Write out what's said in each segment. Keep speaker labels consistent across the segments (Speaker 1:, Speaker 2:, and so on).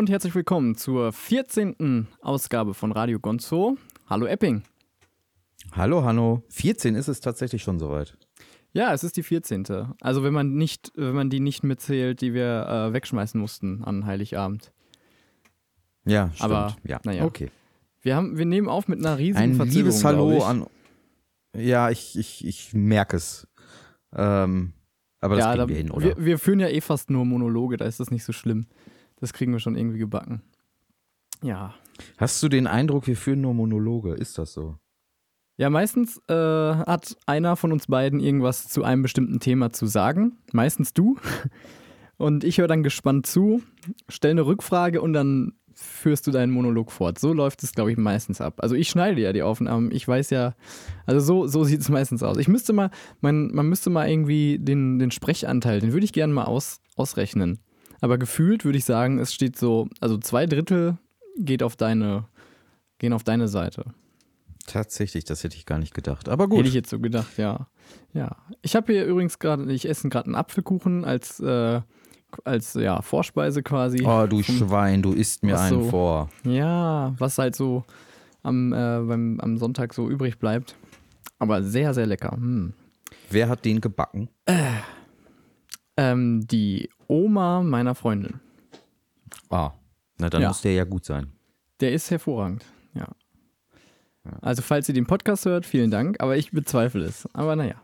Speaker 1: und herzlich willkommen zur 14. Ausgabe von Radio Gonzo. Hallo Epping.
Speaker 2: Hallo Hanno. 14 ist es tatsächlich schon soweit.
Speaker 1: Ja, es ist die 14. Also wenn man nicht, wenn man die nicht mitzählt, die wir äh, wegschmeißen mussten an Heiligabend.
Speaker 2: Ja, stimmt.
Speaker 1: Aber,
Speaker 2: ja,
Speaker 1: naja.
Speaker 2: okay.
Speaker 1: Wir, haben, wir nehmen auf mit einer riesigen
Speaker 2: Ein
Speaker 1: Verzögerung,
Speaker 2: liebes Hallo an. Ja, ich, ich, ich merke es. Ähm, aber das
Speaker 1: ja,
Speaker 2: kriegen
Speaker 1: da,
Speaker 2: wir hin, oder?
Speaker 1: Wir, wir führen ja eh fast nur Monologe, da ist das nicht so schlimm. Das kriegen wir schon irgendwie gebacken. Ja.
Speaker 2: Hast du den Eindruck, wir führen nur Monologe? Ist das so?
Speaker 1: Ja, meistens äh, hat einer von uns beiden irgendwas zu einem bestimmten Thema zu sagen. Meistens du. Und ich höre dann gespannt zu, stelle eine Rückfrage und dann führst du deinen Monolog fort. So läuft es, glaube ich, meistens ab. Also ich schneide ja die Aufnahmen. Ich weiß ja, also so, so sieht es meistens aus. Ich müsste mal, man, man müsste mal irgendwie den, den Sprechanteil, den würde ich gerne mal aus, ausrechnen. Aber gefühlt würde ich sagen, es steht so, also zwei Drittel geht auf deine, gehen auf deine Seite.
Speaker 2: Tatsächlich, das hätte ich gar nicht gedacht. Aber
Speaker 1: Hätte
Speaker 2: gut.
Speaker 1: ich jetzt so gedacht, ja. Ja. Ich habe hier übrigens gerade, ich esse gerade einen Apfelkuchen als, äh, als ja, Vorspeise quasi.
Speaker 2: Oh, du
Speaker 1: Vom-
Speaker 2: Schwein, du isst mir einen
Speaker 1: so?
Speaker 2: vor.
Speaker 1: Ja, was halt so am, äh, beim, am Sonntag so übrig bleibt. Aber sehr, sehr lecker. Hm.
Speaker 2: Wer hat den gebacken?
Speaker 1: Ähm, die Oma meiner Freundin.
Speaker 2: Ah, na dann
Speaker 1: Ja.
Speaker 2: muss der ja gut sein.
Speaker 1: Der ist hervorragend, ja. Also, falls ihr den Podcast hört, vielen Dank, aber ich bezweifle es. Aber naja.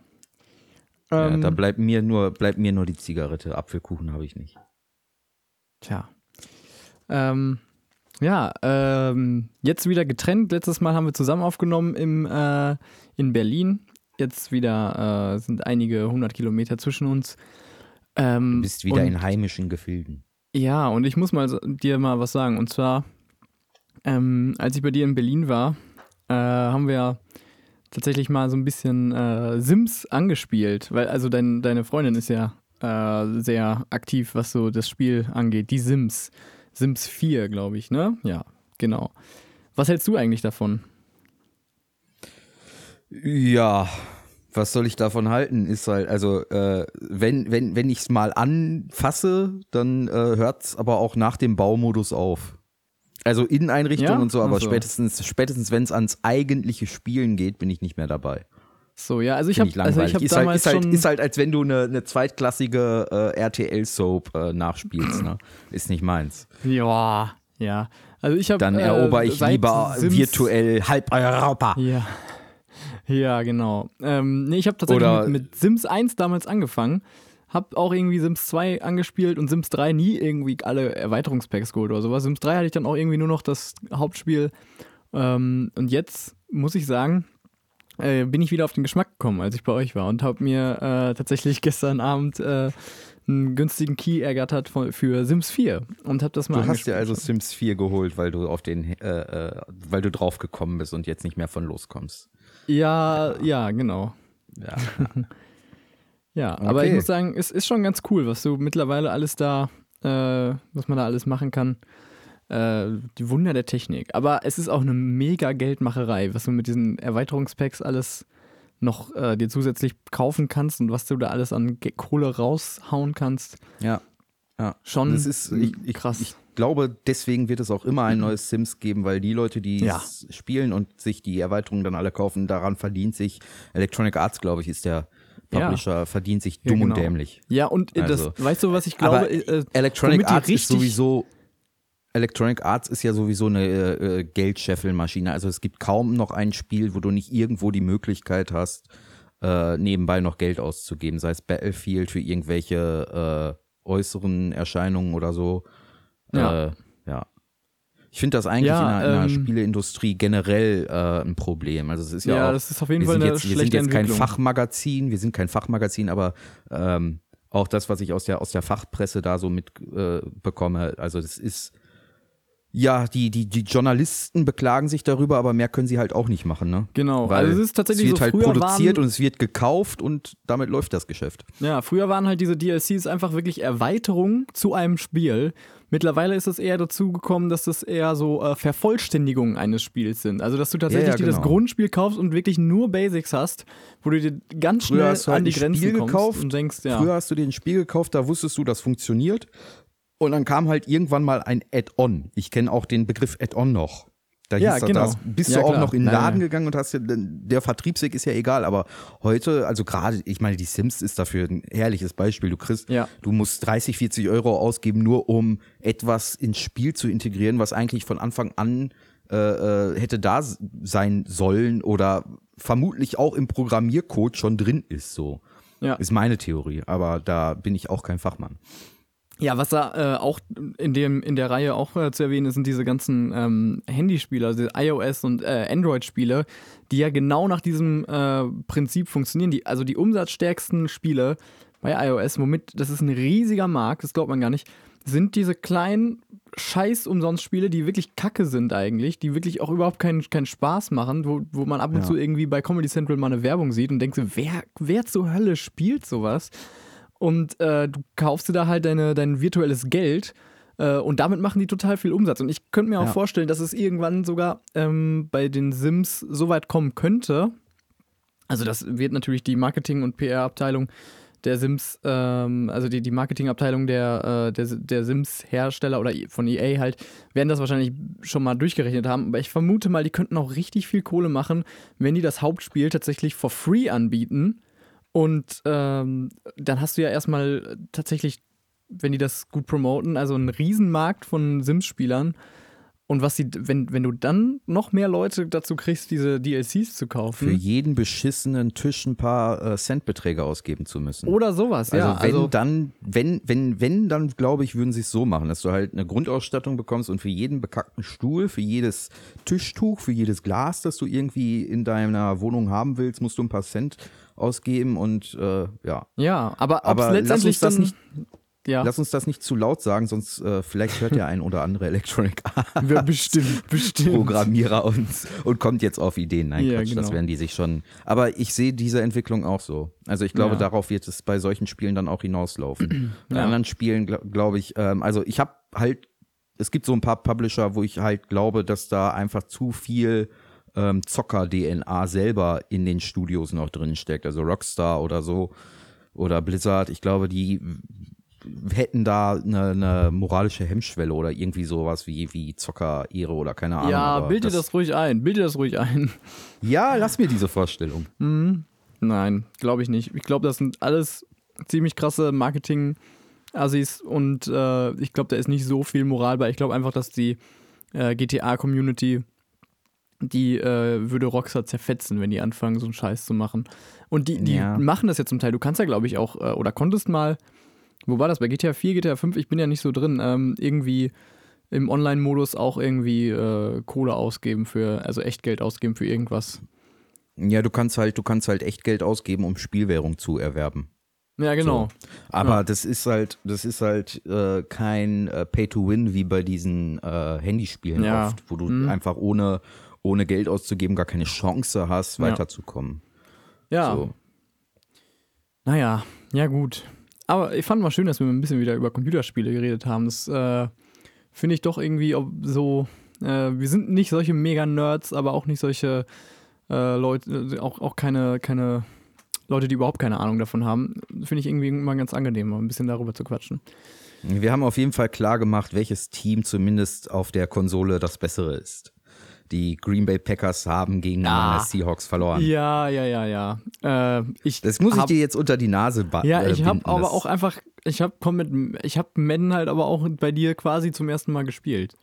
Speaker 2: ja,
Speaker 1: Ähm,
Speaker 2: da bleibt mir nur, bleibt mir nur die Zigarette. Apfelkuchen habe ich nicht.
Speaker 1: Tja. Ähm, ja, ähm, jetzt wieder getrennt. Letztes Mal haben wir zusammen aufgenommen im, äh, in Berlin. Jetzt wieder äh, sind einige hundert Kilometer zwischen uns. Ähm,
Speaker 2: Du bist wieder
Speaker 1: und,
Speaker 2: in heimischen Gefilden.
Speaker 1: Ja, und ich muss mal dir mal was sagen. Und zwar, ähm, als ich bei dir in Berlin war, äh, haben wir tatsächlich mal so ein bisschen äh, Sims angespielt. Weil, also dein, deine Freundin ist ja äh, sehr aktiv, was so das Spiel angeht. Die Sims. Sims 4, glaube ich, ne? Ja, genau. Was hältst du eigentlich davon?
Speaker 2: Ja, was soll ich davon halten? Ist halt, also, äh, wenn, wenn, wenn ich es mal anfasse, dann äh, hört es aber auch nach dem Baumodus auf. Also Inneneinrichtung
Speaker 1: Ja?
Speaker 2: und so, aber
Speaker 1: Ach so.
Speaker 2: spätestens, spätestens wenn es ans eigentliche Spielen geht, bin ich nicht mehr dabei.
Speaker 1: So, ja, also ich habe also ich hab
Speaker 2: ist, halt,
Speaker 1: damals
Speaker 2: ist, halt, ist halt, als wenn du eine, eine zweitklassige äh, RTL-Soap äh, nachspielst. Ne? Ist nicht meins.
Speaker 1: ja, ja. Also ich habe.
Speaker 2: Dann erober ich lieber virtuell halb Europa.
Speaker 1: Ja. Ja, genau. Ähm, nee, ich habe tatsächlich mit, mit Sims 1 damals angefangen. Hab auch irgendwie Sims 2 angespielt und Sims 3 nie irgendwie alle Erweiterungspacks geholt oder sowas. Sims 3 hatte ich dann auch irgendwie nur noch das Hauptspiel. Ähm, und jetzt muss ich sagen, äh, bin ich wieder auf den Geschmack gekommen, als ich bei euch war und habe mir äh, tatsächlich gestern Abend äh, einen günstigen Key ergattert von, für Sims 4 und habe das mal
Speaker 2: Du hast dir also Sims 4 geholt, weil du auf den, äh, äh, weil du drauf gekommen bist und jetzt nicht mehr von loskommst.
Speaker 1: Ja, ja, genau.
Speaker 2: Ja.
Speaker 1: Ja, aber ich
Speaker 2: Okay.
Speaker 1: muss sagen, es ist schon ganz cool, was du mittlerweile alles da, äh, was man da alles machen kann. Äh, die Wunder der Technik. Aber es ist auch eine mega Geldmacherei, was du mit diesen Erweiterungspacks alles noch äh, dir zusätzlich kaufen kannst und was du da alles an Kohle raushauen kannst.
Speaker 2: ja. Ja.
Speaker 1: Schon
Speaker 2: Das ist, ich, ich,
Speaker 1: krass.
Speaker 2: Ich glaube, deswegen wird es auch immer ein neues Sims geben, weil die Leute, die
Speaker 1: Ja.
Speaker 2: es spielen und sich die Erweiterungen dann alle kaufen, daran verdient sich Electronic Arts, glaube ich, ist der
Speaker 1: Ja.
Speaker 2: Publisher, verdient sich
Speaker 1: Ja,
Speaker 2: dumm
Speaker 1: genau.
Speaker 2: und dämlich.
Speaker 1: ja, und äh,
Speaker 2: Also,
Speaker 1: das, weißt du, was ich glaube?
Speaker 2: aber
Speaker 1: äh,
Speaker 2: Electronic Arts ist sowieso Electronic Arts ist ja sowieso eine äh, Geldscheffelmaschine. Also es gibt kaum noch ein Spiel, wo du nicht irgendwo die Möglichkeit hast, äh, nebenbei noch Geld auszugeben, sei es Battlefield für irgendwelche äh, äußeren Erscheinungen oder so.
Speaker 1: Ja.
Speaker 2: Äh, ja. Ich finde das eigentlich
Speaker 1: Ja,
Speaker 2: in, der, in der
Speaker 1: ähm,
Speaker 2: Spieleindustrie generell äh, ein Problem. Also es ist ja,
Speaker 1: ja,
Speaker 2: auch
Speaker 1: das ist auf jeden
Speaker 2: wir
Speaker 1: Fall eine
Speaker 2: jetzt, wir
Speaker 1: schlechte
Speaker 2: sind jetzt kein. Fachmagazin, wir sind kein Fachmagazin, aber ähm, auch das, was ich aus der, aus der Fachpresse da so mitbekomme, äh, bekomme, also das ist, ja, die, die, die Journalisten beklagen sich darüber, aber mehr können sie halt auch nicht machen, ne?
Speaker 1: Genau,
Speaker 2: Weil
Speaker 1: also es ist tatsächlich
Speaker 2: es wird
Speaker 1: so,
Speaker 2: halt produziert
Speaker 1: waren,
Speaker 2: und es wird gekauft und damit läuft das Geschäft.
Speaker 1: Ja, früher waren halt diese DLCs einfach wirklich Erweiterungen zu einem Spiel. Mittlerweile ist es eher dazu gekommen, dass das eher so äh, Vervollständigungen eines Spiels sind. Also, dass du tatsächlich
Speaker 2: Ja, ja,
Speaker 1: dir das
Speaker 2: genau.
Speaker 1: Grundspiel kaufst und wirklich nur Basics hast, wo du dir ganz
Speaker 2: Früher
Speaker 1: schnell
Speaker 2: hast du halt
Speaker 1: an die
Speaker 2: ein
Speaker 1: Grenzen
Speaker 2: Spiel
Speaker 1: kommst
Speaker 2: gekauft,
Speaker 1: und denkst, ja.
Speaker 2: Früher hast du dir ein Spiel gekauft, da wusstest du, das funktioniert. Und dann kam halt irgendwann mal ein Add-on. Ich kenne auch den Begriff Add-on noch. Da
Speaker 1: Ja,
Speaker 2: hieß
Speaker 1: genau.
Speaker 2: das bist
Speaker 1: Ja,
Speaker 2: du auch
Speaker 1: klar.
Speaker 2: noch in den Laden
Speaker 1: ja.
Speaker 2: gegangen und hast ja, der Vertriebsweg ist ja egal, aber heute, also gerade, ich meine, die Sims ist dafür ein herrliches Beispiel. Du kriegst,
Speaker 1: Ja.
Speaker 2: du musst 30, 40 Euro ausgeben, nur um etwas ins Spiel zu integrieren, was eigentlich von Anfang an äh, äh, hätte da sein sollen oder vermutlich auch im Programmiercode schon drin ist, so.
Speaker 1: Ja.
Speaker 2: Ist meine Theorie, aber da bin ich auch kein Fachmann.
Speaker 1: Ja, was da äh, auch in, dem, in der Reihe auch äh, zu erwähnen ist, sind diese ganzen ähm, Handyspiele, also iOS und äh, Android-Spiele, die ja genau nach diesem äh, Prinzip funktionieren. Die, also die umsatzstärksten Spiele bei iOS, womit, das ist ein riesiger Markt, das glaubt man gar nicht, sind diese kleinen Scheiß-Umsonst-Spiele, die wirklich kacke sind eigentlich, die wirklich auch überhaupt keinen, keinen Spaß machen, wo, wo man ab und
Speaker 2: Ja.
Speaker 1: zu irgendwie bei Comedy Central mal eine Werbung sieht und denkt so, wer, wer zur Hölle spielt sowas? Und äh, du kaufst dir da halt deine, dein virtuelles Geld äh, und damit machen die total viel Umsatz. Und ich könnte mir auch
Speaker 2: Ja.
Speaker 1: vorstellen, dass es irgendwann sogar ähm, bei den Sims so weit kommen könnte. Also das wird natürlich die Marketing- und PR-Abteilung der Sims, ähm, also die, die Marketingabteilung der, äh, der, der Sims-Hersteller oder von EA halt, werden das wahrscheinlich schon mal durchgerechnet haben. Aber ich vermute mal, die könnten auch richtig viel Kohle machen, wenn die das Hauptspiel tatsächlich for free anbieten. Und ähm, dann hast du ja erstmal tatsächlich, wenn die das gut promoten, also einen Riesenmarkt von Sims-Spielern. Und was die, wenn, wenn du dann noch mehr Leute dazu kriegst, diese DLCs zu kaufen.
Speaker 2: Für jeden beschissenen Tisch ein paar äh, Centbeträge ausgeben zu müssen.
Speaker 1: oder sowas,
Speaker 2: Also
Speaker 1: ja.
Speaker 2: wenn
Speaker 1: also,
Speaker 2: dann, wenn, wenn, wenn, dann glaube ich, würden sie es so machen, dass du halt eine Grundausstattung bekommst und für jeden bekackten Stuhl, für jedes Tischtuch, für jedes Glas, das du irgendwie in deiner Wohnung haben willst, musst du ein paar Cent ausgeben und äh, ja.
Speaker 1: ja, aber,
Speaker 2: Aber lass
Speaker 1: letztendlich
Speaker 2: uns das nicht,
Speaker 1: ja,
Speaker 2: lass uns das nicht zu laut sagen, sonst äh, vielleicht hört ja ein oder andere Electronic Arts
Speaker 1: ja, bestimmt, bestimmt.
Speaker 2: Programmierer und, und kommt jetzt auf Ideen. Nein,
Speaker 1: Ja,
Speaker 2: Quatsch, das
Speaker 1: genau.
Speaker 2: werden die sich schon. Aber ich sehe diese Entwicklung auch so. Also ich glaube,
Speaker 1: Ja.
Speaker 2: darauf wird es bei solchen Spielen dann auch hinauslaufen. Bei anderen Spielen glaube glaub ich, ähm, also ich habe halt, es gibt so ein paar Publisher, wo ich halt glaube, dass da einfach zu viel ähm, Zocker-DNA selber in den Studios noch drin steckt. Also Rockstar oder so oder Blizzard. Ich glaube, die hätten da eine, eine moralische Hemmschwelle oder irgendwie sowas wie, wie Zocker-Ehre oder keine Ahnung.
Speaker 1: ja,
Speaker 2: aber
Speaker 1: bild dir das ruhig ein, bild dir das ruhig ein.
Speaker 2: Ja, lass mir diese Vorstellung.
Speaker 1: Nein, glaube ich nicht. Ich glaube, das sind alles ziemlich krasse Marketing-Assis und äh, ich glaube, da ist nicht so viel Moral bei. Ich glaube einfach, dass die äh, GTA-Community, die äh, würde Rockstar zerfetzen, wenn die anfangen, so einen Scheiß zu machen. Und die, die
Speaker 2: Ja.
Speaker 1: machen das ja zum Teil. Du kannst ja, glaube ich, auch, äh, oder konntest mal, wo war das? Bei GTA 4, GTA 5, ich bin ja nicht so drin, ähm, irgendwie im Online-Modus auch irgendwie äh, Kohle ausgeben für, also Echtgeld ausgeben für irgendwas.
Speaker 2: Ja, du kannst halt, du kannst halt echt Geld ausgeben, um Spielwährung zu erwerben.
Speaker 1: Ja, genau.
Speaker 2: Aber
Speaker 1: Ja.
Speaker 2: das ist halt, das ist halt äh, kein äh, Pay-to-Win wie bei diesen äh, Handyspielen
Speaker 1: Ja.
Speaker 2: oft, wo du
Speaker 1: Mhm.
Speaker 2: einfach ohne, ohne Geld auszugeben gar keine Chance hast, weiterzukommen.
Speaker 1: Ja.
Speaker 2: So.
Speaker 1: Naja, ja gut. Aber ich fand mal schön, dass wir ein bisschen wieder über Computerspiele geredet haben. Das äh, finde ich doch irgendwie ob so. Äh, wir sind nicht solche Mega-Nerds, aber auch nicht solche äh, Leute, äh, auch, auch keine, keine Leute, die überhaupt keine Ahnung davon haben. Finde ich irgendwie immer ganz angenehm, mal ein bisschen darüber zu quatschen.
Speaker 2: Wir haben auf jeden Fall klar gemacht, welches Team zumindest auf der Konsole das bessere ist. Die Green Bay Packers haben gegen
Speaker 1: Ah.
Speaker 2: meine Seahawks verloren.
Speaker 1: Ja, ja, ja, ja. Äh, ich
Speaker 2: Das muss ich
Speaker 1: hab-
Speaker 2: dir jetzt unter die Nase ba-
Speaker 1: Ja,
Speaker 2: äh,
Speaker 1: ich habe
Speaker 2: binden.
Speaker 1: aber auch einfach, ich habe mit, ich habe Madden halt aber auch bei dir quasi zum ersten Mal gespielt.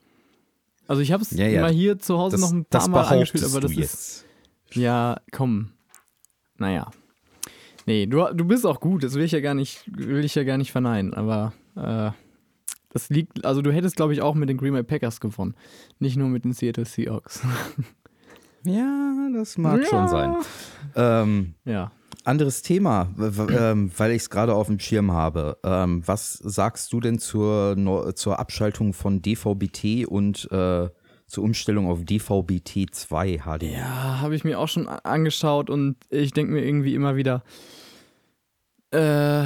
Speaker 1: Also ich habe es
Speaker 2: Ja, ja.
Speaker 1: mal hier zu Hause
Speaker 2: das,
Speaker 1: noch ein paar Mal angespielt, aber das ist
Speaker 2: jetzt.
Speaker 1: ja, komm. Naja. Nee, du, du bist auch gut, das will ich ja gar nicht, will ich ja gar nicht verneinen, aber äh, das liegt, also du hättest, glaube ich, auch mit den Green Bay Packers gewonnen. Nicht nur mit den Seattle Seahawks.
Speaker 2: Ja, das mag
Speaker 1: Ja.
Speaker 2: schon sein. Ähm,
Speaker 1: ja.
Speaker 2: anderes Thema, ähm, weil ich es gerade auf dem Schirm habe. Ähm, was sagst du denn zur, Neu- zur Abschaltung von DVB-T und äh, zur Umstellung auf DVB-T2 HD?
Speaker 1: Ja, habe ich mir auch schon angeschaut und ich denke mir irgendwie immer wieder, äh,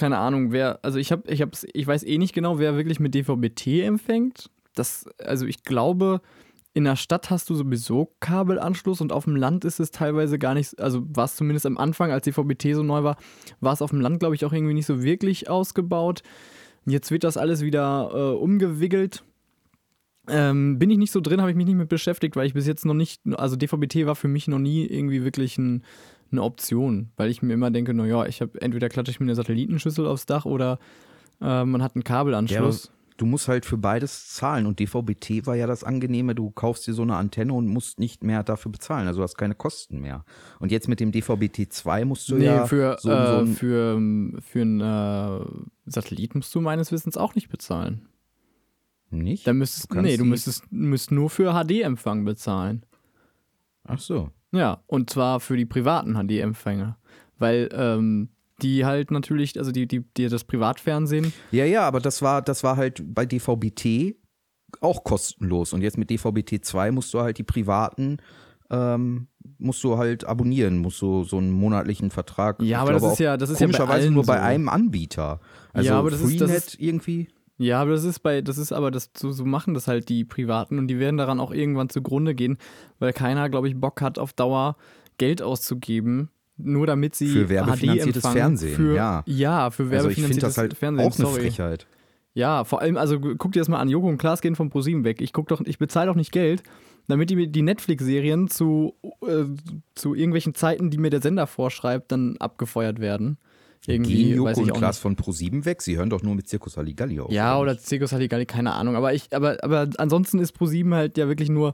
Speaker 1: keine Ahnung, wer, also ich habe, ich hab's, ich weiß eh nicht genau, wer wirklich mit DVB-T empfängt. Das, also ich glaube, in der Stadt hast du sowieso Kabelanschluss und auf dem Land ist es teilweise gar nicht, also war es zumindest am Anfang, als DVB-T so neu war, war es auf dem Land, glaube ich, auch irgendwie nicht so wirklich ausgebaut. Jetzt wird das alles wieder äh, umgewickelt. Ähm, bin ich nicht so drin, habe ich mich nicht mit beschäftigt, weil ich bis jetzt noch nicht, also DVB-T war für mich noch nie irgendwie wirklich ein, eine Option, weil ich mir immer denke, naja, ich habe entweder klatsche ich mir eine Satellitenschüssel aufs Dach oder äh, man hat einen Kabelanschluss.
Speaker 2: Ja, du musst halt für beides zahlen und DVB-T war ja das Angenehme, du kaufst dir so eine Antenne und musst nicht mehr dafür bezahlen, also du hast keine Kosten mehr. Und jetzt mit dem DVB-T2 musst du
Speaker 1: nee,
Speaker 2: ja
Speaker 1: für,
Speaker 2: so,
Speaker 1: äh,
Speaker 2: so
Speaker 1: für, für einen äh, Satellit musst du meines Wissens auch nicht bezahlen.
Speaker 2: Nicht?
Speaker 1: Da müsstest,
Speaker 2: Du
Speaker 1: nee, du müsstest, müsst nur für HD-Empfang bezahlen.
Speaker 2: Ach so.
Speaker 1: Ja, und zwar für die privaten HD-Empfänger. Weil ähm, die halt natürlich, also die, die, die das Privatfernsehen,
Speaker 2: Ja, ja, aber das war, das war halt bei DVB-T auch kostenlos. Und jetzt mit DVB-T2 musst du halt die privaten, ähm, musst du halt abonnieren, musst du so einen monatlichen Vertrag.
Speaker 1: Ja, aber das ist ja- das ist ja bei allen
Speaker 2: nur bei
Speaker 1: so.
Speaker 2: einem Anbieter. Also
Speaker 1: Ja, aber das ist-
Speaker 2: Freenet
Speaker 1: das ist-
Speaker 2: irgendwie.
Speaker 1: Ja, aber das ist bei, das ist aber, das so, so machen das halt die Privaten und die werden daran auch irgendwann zugrunde gehen, weil keiner, glaube ich, Bock hat, auf Dauer Geld auszugeben, nur damit sie
Speaker 2: Für werbefinanziertes
Speaker 1: HD-Empfang
Speaker 2: Fernsehen,
Speaker 1: für,
Speaker 2: ja.
Speaker 1: Ja, für
Speaker 2: Also
Speaker 1: werbefinanziertes
Speaker 2: das halt
Speaker 1: Fernsehen,
Speaker 2: auch eine
Speaker 1: sorry.
Speaker 2: Frechheit.
Speaker 1: Ja, vor allem, also guck dir das mal an, Joko und Klaas gehen von ProSieben weg. Ich guck doch, ich bezahle doch nicht Geld, damit die, mir die Netflix-Serien zu, äh, zu irgendwelchen Zeiten, die mir der Sender vorschreibt, dann abgefeuert werden. Irgendwie,
Speaker 2: Gehen Joko und Klaas
Speaker 1: nicht.
Speaker 2: von Pro7 weg? Sie hören doch nur mit Zirkus Halligalli auf.
Speaker 1: Ja,
Speaker 2: nicht?
Speaker 1: oder Circus Halligalli, keine Ahnung. Aber ich, aber, aber ansonsten ist ProSieben halt ja wirklich nur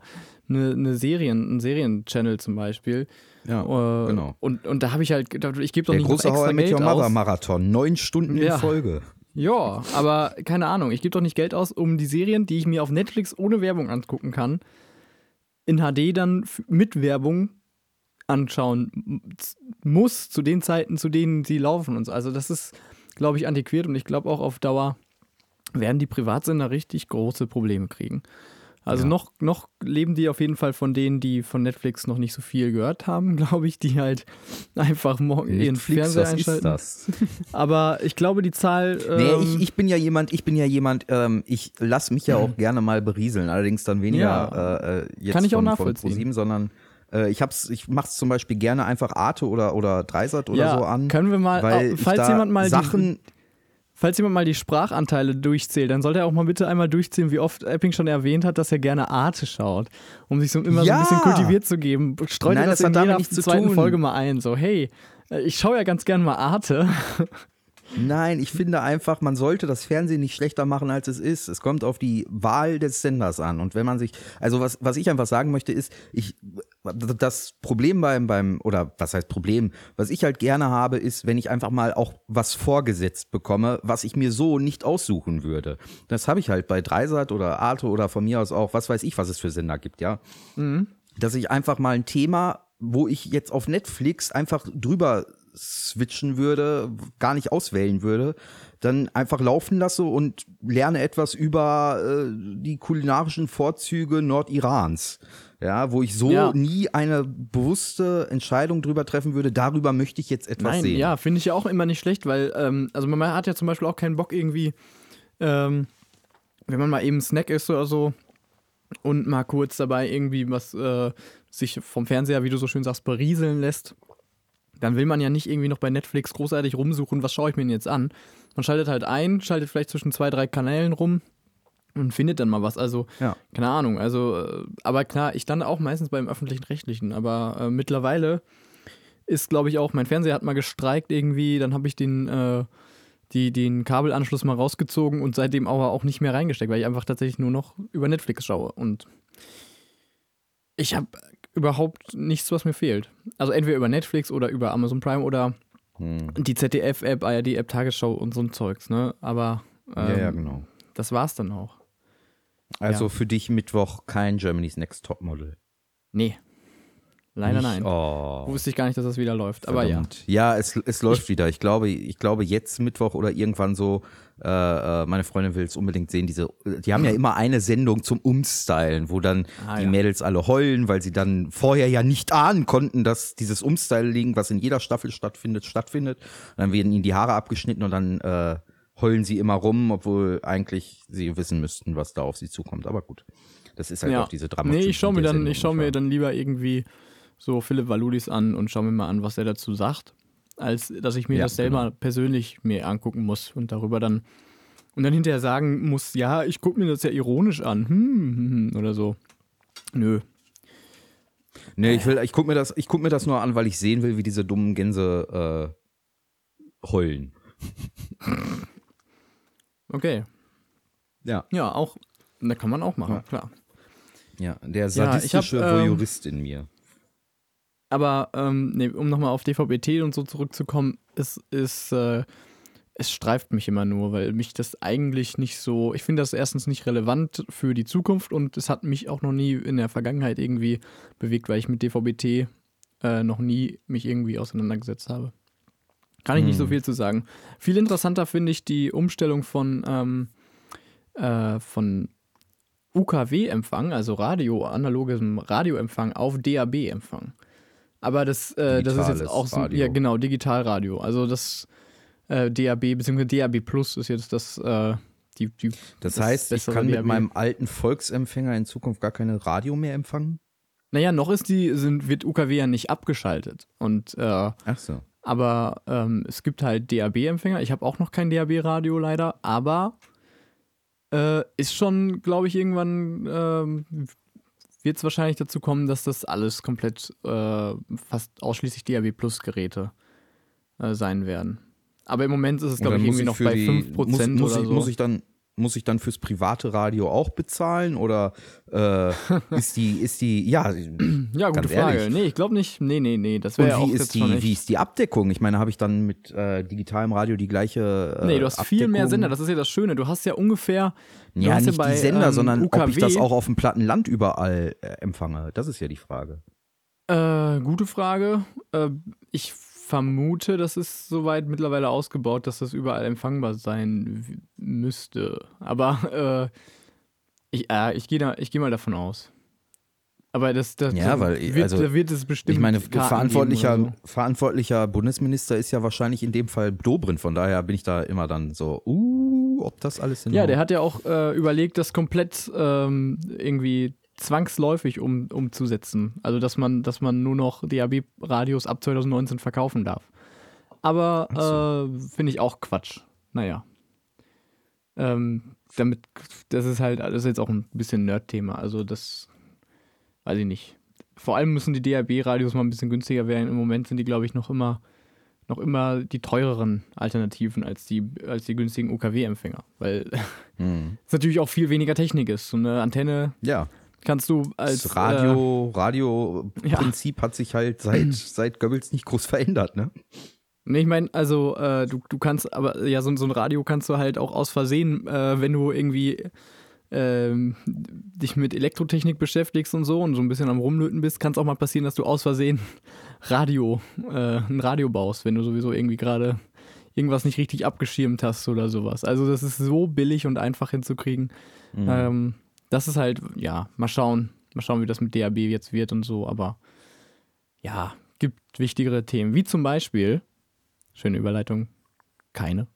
Speaker 1: eine, eine Serien, ein Serien-Channel zum Beispiel.
Speaker 2: Ja,
Speaker 1: Äh,
Speaker 2: genau.
Speaker 1: Und, und da habe ich halt gedacht, ich gebe doch
Speaker 2: Der
Speaker 1: nicht
Speaker 2: große
Speaker 1: extra
Speaker 2: I Met
Speaker 1: Geld
Speaker 2: Your Mother
Speaker 1: aus.
Speaker 2: Marathon, neun Stunden
Speaker 1: Ja.
Speaker 2: in Folge.
Speaker 1: Ja, aber keine Ahnung. Ich gebe doch nicht Geld aus, um die Serien, die ich mir auf Netflix ohne Werbung angucken kann, in HD dann mit Werbung anschauen muss, zu den Zeiten, zu denen sie laufen und so. Also das ist, glaube ich, antiquiert und ich glaube auch auf Dauer werden die Privatsender richtig große Probleme kriegen. Also
Speaker 2: Ja.
Speaker 1: noch, noch leben die auf jeden Fall von denen, die von Netflix noch nicht so viel gehört haben, glaube ich, die halt einfach morgen ihren
Speaker 2: Netflix,
Speaker 1: Fernseher
Speaker 2: was ist
Speaker 1: einschalten.
Speaker 2: das?
Speaker 1: Aber ich glaube, die Zahl.
Speaker 2: Nee,
Speaker 1: ähm,
Speaker 2: ich, ich bin ja jemand, ich bin ja jemand, ähm, ich lasse mich ja auch gerne mal berieseln, allerdings dann weniger
Speaker 1: Ja.
Speaker 2: äh, äh, jetzt
Speaker 1: Kann ich auch
Speaker 2: von,
Speaker 1: nachvollziehen.
Speaker 2: von Pro7, sondern äh, ich hab's, ich mach's zum Beispiel gerne einfach Arte oder, oder Dreisat oder
Speaker 1: ja,
Speaker 2: so an.
Speaker 1: Können wir mal,
Speaker 2: weil ich
Speaker 1: falls jemand mal
Speaker 2: Sachen,
Speaker 1: die, falls jemand mal die Sprachanteile durchzählt, dann sollte er auch mal bitte einmal durchzählen, wie oft Epping schon erwähnt hat, dass er gerne Arte schaut, um sich so immer
Speaker 2: Ja.
Speaker 1: so ein bisschen kultiviert zu geben. Streut
Speaker 2: Nein,
Speaker 1: das,
Speaker 2: das
Speaker 1: in jeder zweiten
Speaker 2: tun.
Speaker 1: Folge mal ein, so hey, äh, ich schaue ja ganz gern mal Arte.
Speaker 2: Nein, ich finde einfach, man sollte das Fernsehen nicht schlechter machen, als es ist. Es kommt auf die Wahl des Senders an. Und wenn man sich, also was, was ich einfach sagen möchte, ist, ich, das Problem beim, beim, oder was heißt Problem, was ich halt gerne habe, ist, wenn ich einfach mal auch was vorgesetzt bekomme, was ich mir so nicht aussuchen würde. Das habe ich halt bei Dreisat oder Arte oder von mir aus auch, was weiß ich, was es für Sender gibt, ja. Dass ich einfach mal ein Thema, wo ich jetzt auf Netflix einfach drüber switchen würde, gar nicht auswählen würde, dann einfach laufen lasse und lerne etwas über äh, die kulinarischen Vorzüge Nordirans. Ja, wo ich so
Speaker 1: Ja.
Speaker 2: nie eine bewusste Entscheidung drüber treffen würde, darüber möchte ich jetzt etwas
Speaker 1: Nein,
Speaker 2: sehen.
Speaker 1: ja, finde ich ja auch immer nicht schlecht, weil, ähm, also man hat ja zum Beispiel auch keinen Bock irgendwie, ähm, wenn man mal eben Snack isst oder so und mal kurz dabei irgendwie was äh, sich vom Fernseher, wie du so schön sagst, berieseln lässt, dann will man ja nicht irgendwie noch bei Netflix großartig rumsuchen, was schaue ich mir denn jetzt an. Man schaltet halt ein, schaltet vielleicht zwischen zwei, drei Kanälen rum und findet dann mal was. Also,
Speaker 2: Ja.
Speaker 1: keine Ahnung. Also, äh, aber klar, ich lande auch meistens beim öffentlichen Rechtlichen. Aber äh, mittlerweile ist, glaube ich, auch, mein Fernseher hat mal gestreikt irgendwie, dann habe ich den, äh, die, den Kabelanschluss mal rausgezogen und seitdem aber auch nicht mehr reingesteckt, weil ich einfach tatsächlich nur noch über Netflix schaue. Und ich habe überhaupt nichts, was mir fehlt. Also entweder über Netflix oder über Amazon Prime oder
Speaker 2: Hm.
Speaker 1: die ZDF-App, ARD-App, Tagesschau und so ein Zeugs, ne? Aber ähm,
Speaker 2: ja, ja, genau.
Speaker 1: das war's dann auch.
Speaker 2: Also
Speaker 1: ja.
Speaker 2: für dich Mittwoch kein Germany's Next Topmodel.
Speaker 1: Nee. Leider
Speaker 2: Nicht?
Speaker 1: nein.
Speaker 2: Oh.
Speaker 1: Wusste ich gar nicht, dass das wieder läuft. Aber ja.
Speaker 2: Verdammt. Ja, es, es läuft wieder. Ich glaube, ich glaube jetzt Mittwoch oder irgendwann so, äh, äh, meine Freundin will es unbedingt sehen. Diese, die haben ja immer eine Sendung zum Umstylen, wo dann
Speaker 1: Ah,
Speaker 2: die
Speaker 1: ja.
Speaker 2: Mädels alle heulen, weil sie dann vorher ja nicht ahnen konnten, dass dieses Umstyling, was in jeder Staffel stattfindet, stattfindet. Und dann werden ihnen die Haare abgeschnitten und dann äh, heulen sie immer rum, obwohl eigentlich sie wissen müssten, was da auf sie zukommt. Aber gut. Das ist halt
Speaker 1: ja.
Speaker 2: auch diese Dramaturgie
Speaker 1: Nee, ich schaue mir dann, ich schau mir dann lieber irgendwie so Philipp Waludis an und schaue mir mal an, was er dazu sagt, als dass ich mir
Speaker 2: Ja,
Speaker 1: das selber
Speaker 2: genau.
Speaker 1: persönlich mir angucken muss und darüber dann und dann hinterher sagen muss, ja, ich gucke mir das ja ironisch an, hm, hm, hm, oder so. Nö.
Speaker 2: Nee, ich will, ich guck mir das, ich guck mir das nur an, weil ich sehen will, wie diese dummen Gänse äh, heulen.
Speaker 1: Okay.
Speaker 2: Ja.
Speaker 1: Ja, auch, da kann man auch machen, klar.
Speaker 2: Ja, der
Speaker 1: Ja, ich hab,
Speaker 2: sadistische
Speaker 1: ähm,
Speaker 2: Voyeurist in mir.
Speaker 1: Aber ähm, nee, um nochmal auf DVB-T und so zurückzukommen, es ist, äh, es streift mich immer nur, weil mich das eigentlich nicht so, ich finde das erstens nicht relevant für die Zukunft und es hat mich auch noch nie in der Vergangenheit irgendwie bewegt, weil ich mit DVB-T äh, noch nie mich irgendwie auseinandergesetzt habe. Kann ich nicht so
Speaker 2: Hm.
Speaker 1: viel zu sagen. Viel interessanter finde ich die Umstellung von, ähm, äh, von UKW-Empfang, also Radio, analogem Radioempfang auf DAB-Empfang. Aber das, äh, das ist jetzt auch so,
Speaker 2: Radio.
Speaker 1: ja genau, Digitalradio. Also das äh, DAB bzw. DAB Plus ist jetzt das, äh, die, die
Speaker 2: Das
Speaker 1: das
Speaker 2: heißt, ich kann mit
Speaker 1: DAB.
Speaker 2: meinem alten Volksempfänger in Zukunft gar keine Radio mehr empfangen?
Speaker 1: Naja, noch ist die, sind, wird UKW ja nicht abgeschaltet. Und äh,
Speaker 2: Ach so.
Speaker 1: Aber ähm, es gibt halt DAB-Empfänger. Ich habe auch noch kein DAB-Radio leider, aber äh, ist schon, glaube ich, irgendwann ähm, wird es wahrscheinlich dazu kommen, dass das alles komplett äh, fast ausschließlich DAB Plus Geräte äh, sein werden. Aber im Moment ist es, glaube ich, irgendwie noch bei
Speaker 2: die-
Speaker 1: 5%
Speaker 2: muss, muss
Speaker 1: oder
Speaker 2: ich,
Speaker 1: so.
Speaker 2: Muss ich dann muss ich dann fürs private Radio auch bezahlen oder äh, ist die ist die ja
Speaker 1: ja, gute Frage.
Speaker 2: ehrlich.
Speaker 1: Nee, ich glaube nicht. Nee, nee, nee. Das wäre ja auch
Speaker 2: ist die wie ist die Abdeckung? Ich meine, habe ich dann mit äh, digitalem Radio die gleiche äh,
Speaker 1: Nee, du hast viel mehr
Speaker 2: Abdeckung?
Speaker 1: Sender. Das ist ja das Schöne. Du hast ja ungefähr.
Speaker 2: Ja, nicht
Speaker 1: bei,
Speaker 2: die Sender,
Speaker 1: ähm,
Speaker 2: sondern ob ich
Speaker 1: UKW
Speaker 2: das auch auf dem platten Land überall äh, empfange. Das ist ja die Frage.
Speaker 1: Äh, gute Frage. Äh, ich vermute, das ist soweit mittlerweile ausgebaut, dass das überall empfangbar sein müsste. Aber äh, ich, äh, ich gehe ich geh mal davon aus. Aber das, das
Speaker 2: Ja, weil,
Speaker 1: wird,
Speaker 2: also,
Speaker 1: da wird es bestimmt.
Speaker 2: ich meine,
Speaker 1: Karten
Speaker 2: verantwortlicher,
Speaker 1: oder
Speaker 2: verantwortlicher Bundesminister ist ja wahrscheinlich in dem Fall Dobrindt. Von daher bin ich da immer dann so, uh, ob das alles
Speaker 1: so.
Speaker 2: in
Speaker 1: Ja, der hat ja auch äh, überlegt, das komplett ähm, irgendwie zwangsläufig um, umzusetzen. Also, dass man, dass man nur noch DAB-Radios ab 2019 verkaufen darf. Aber äh, finde ich auch Quatsch. Naja. Ähm, damit, das ist halt, das ist jetzt auch ein bisschen Nerd-Thema. Also, das weiß ich nicht. Vor allem müssen die DAB-Radios mal ein bisschen günstiger werden. Im Moment sind die, glaube ich, noch immer, noch immer die teureren Alternativen als die, als die günstigen UKW-Empfänger. Weil
Speaker 2: Hm.
Speaker 1: es natürlich auch viel weniger Technik ist. So eine Antenne
Speaker 2: Ja,
Speaker 1: kannst du als
Speaker 2: das Radio, Radio-Prinzip hat sich halt seit, seit Goebbels nicht groß verändert, ne?
Speaker 1: Nee, ich meine, also äh, du, du kannst, aber ja, so, so ein Radio kannst du halt auch aus Versehen, äh, wenn du irgendwie ähm, dich mit Elektrotechnik beschäftigst und so und so ein bisschen am Rumlöten bist, kann es auch mal passieren, dass du aus Versehen Radio, äh, ein Radio baust, wenn du sowieso irgendwie gerade irgendwas nicht richtig abgeschirmt hast oder sowas. Also das ist so billig und einfach hinzukriegen.
Speaker 2: Mhm.
Speaker 1: Ähm, das ist halt, ja, mal schauen, mal schauen, wie das mit DAB jetzt wird und so, aber ja, gibt wichtigere Themen, wie zum Beispiel, schöne Überleitung, keine,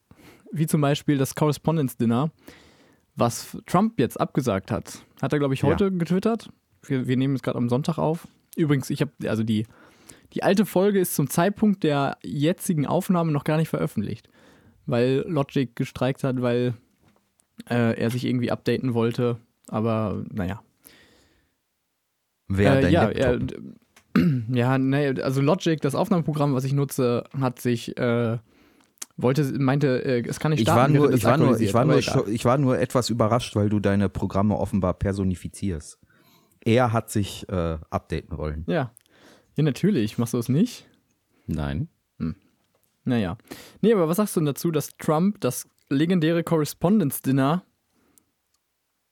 Speaker 1: wie zum Beispiel das Correspondence Dinner, was Trump jetzt abgesagt hat. Hat er, glaube ich,
Speaker 2: Ja.
Speaker 1: heute getwittert. Wir, wir nehmen es gerade am Sonntag auf. Übrigens, ich habe, also die, die alte Folge ist zum Zeitpunkt der jetzigen Aufnahme noch gar nicht veröffentlicht, weil Logic gestreikt hat, weil äh, er sich irgendwie updaten wollte. Aber naja.
Speaker 2: Wer
Speaker 1: Äh,
Speaker 2: dein
Speaker 1: ja,
Speaker 2: Laptop?
Speaker 1: er, ja, nee, also Logic, das Aufnahmeprogramm, was ich nutze, hat sich, äh, wollte, meinte, äh, es kann nicht
Speaker 2: ich
Speaker 1: starten.
Speaker 2: war nur, ich war nur, ich war nur, ich war nur etwas überrascht, weil du deine Programme offenbar personifizierst. Er hat sich äh, updaten wollen.
Speaker 1: Ja. Ja, natürlich, machst du es nicht?
Speaker 2: Nein.
Speaker 1: Naja. Nee, aber was sagst du denn dazu, dass Trump das legendäre Correspondence Dinner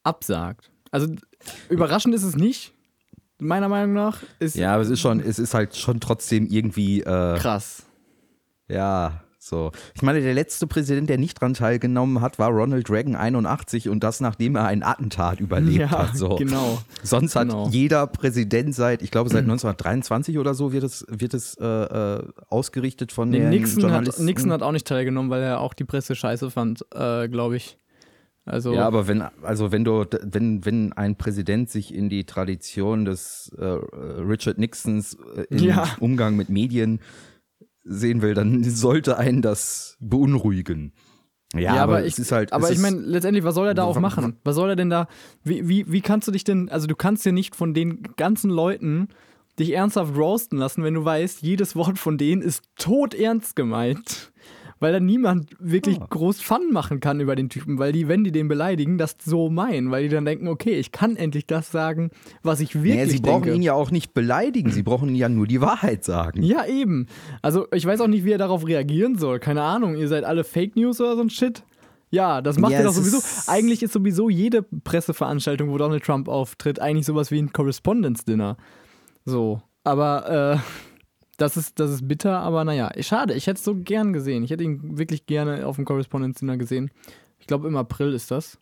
Speaker 1: absagt? Also, überraschend ist es nicht, meiner Meinung nach. Ist
Speaker 2: Ja, aber es ist schon, es ist halt schon trotzdem irgendwie, äh,
Speaker 1: krass.
Speaker 2: ja, so. Ich meine, der letzte Präsident, der nicht dran teilgenommen hat, war Ronald Reagan 81 und das nachdem er ein Attentat überlebt
Speaker 1: Ja,
Speaker 2: hat. So.
Speaker 1: genau.
Speaker 2: Sonst hat
Speaker 1: Genau.
Speaker 2: jeder Präsident seit, ich glaube, seit 1923 oder so wird es, wird es äh, äh, ausgerichtet von
Speaker 1: Nee,
Speaker 2: den
Speaker 1: Nixon, hat,
Speaker 2: Journalisten.
Speaker 1: Nixon hat auch nicht teilgenommen, weil er auch die Presse scheiße fand, äh, glaube ich. Also,
Speaker 2: Ja, aber wenn, also wenn du, wenn, wenn ein Präsident sich in die Tradition des äh, Richard Nixons äh, im
Speaker 1: Ja.
Speaker 2: Umgang mit Medien sehen will, dann sollte einen das beunruhigen. Ja,
Speaker 1: Ja,
Speaker 2: aber,
Speaker 1: aber ich-
Speaker 2: ist halt.
Speaker 1: Aber ich meine, letztendlich, was soll er da auch machen? Was soll er denn da, wie, wie, wie kannst du dich denn, also du kannst ja nicht von den ganzen Leuten dich ernsthaft roasten lassen, wenn du weißt, jedes Wort von denen ist todernst gemeint. Weil da niemand wirklich
Speaker 2: Ah.
Speaker 1: groß Fun machen kann über den Typen, weil die, wenn die den beleidigen, das so meinen, weil die dann denken, okay, ich kann endlich das sagen, was ich wirklich
Speaker 2: Naja, sie brauchen
Speaker 1: denke.
Speaker 2: ihn ja auch nicht beleidigen, sie brauchen ihn ja nur die Wahrheit sagen.
Speaker 1: Ja, eben. Also, ich weiß auch nicht, wie er darauf reagieren soll. Keine Ahnung, ihr seid alle Fake News oder so ein Shit. Ja, das macht
Speaker 2: Ja,
Speaker 1: er doch
Speaker 2: es
Speaker 1: sowieso. Eigentlich ist sowieso jede Presseveranstaltung, wo Donald Trump auftritt, eigentlich sowas wie ein Correspondence-Dinner. So. Aber, äh, das ist, das ist bitter, aber naja, schade. Ich hätte es so gern gesehen. Ich hätte ihn wirklich gerne auf dem Correspondence-Dinner gesehen. Ich glaube, im April ist das.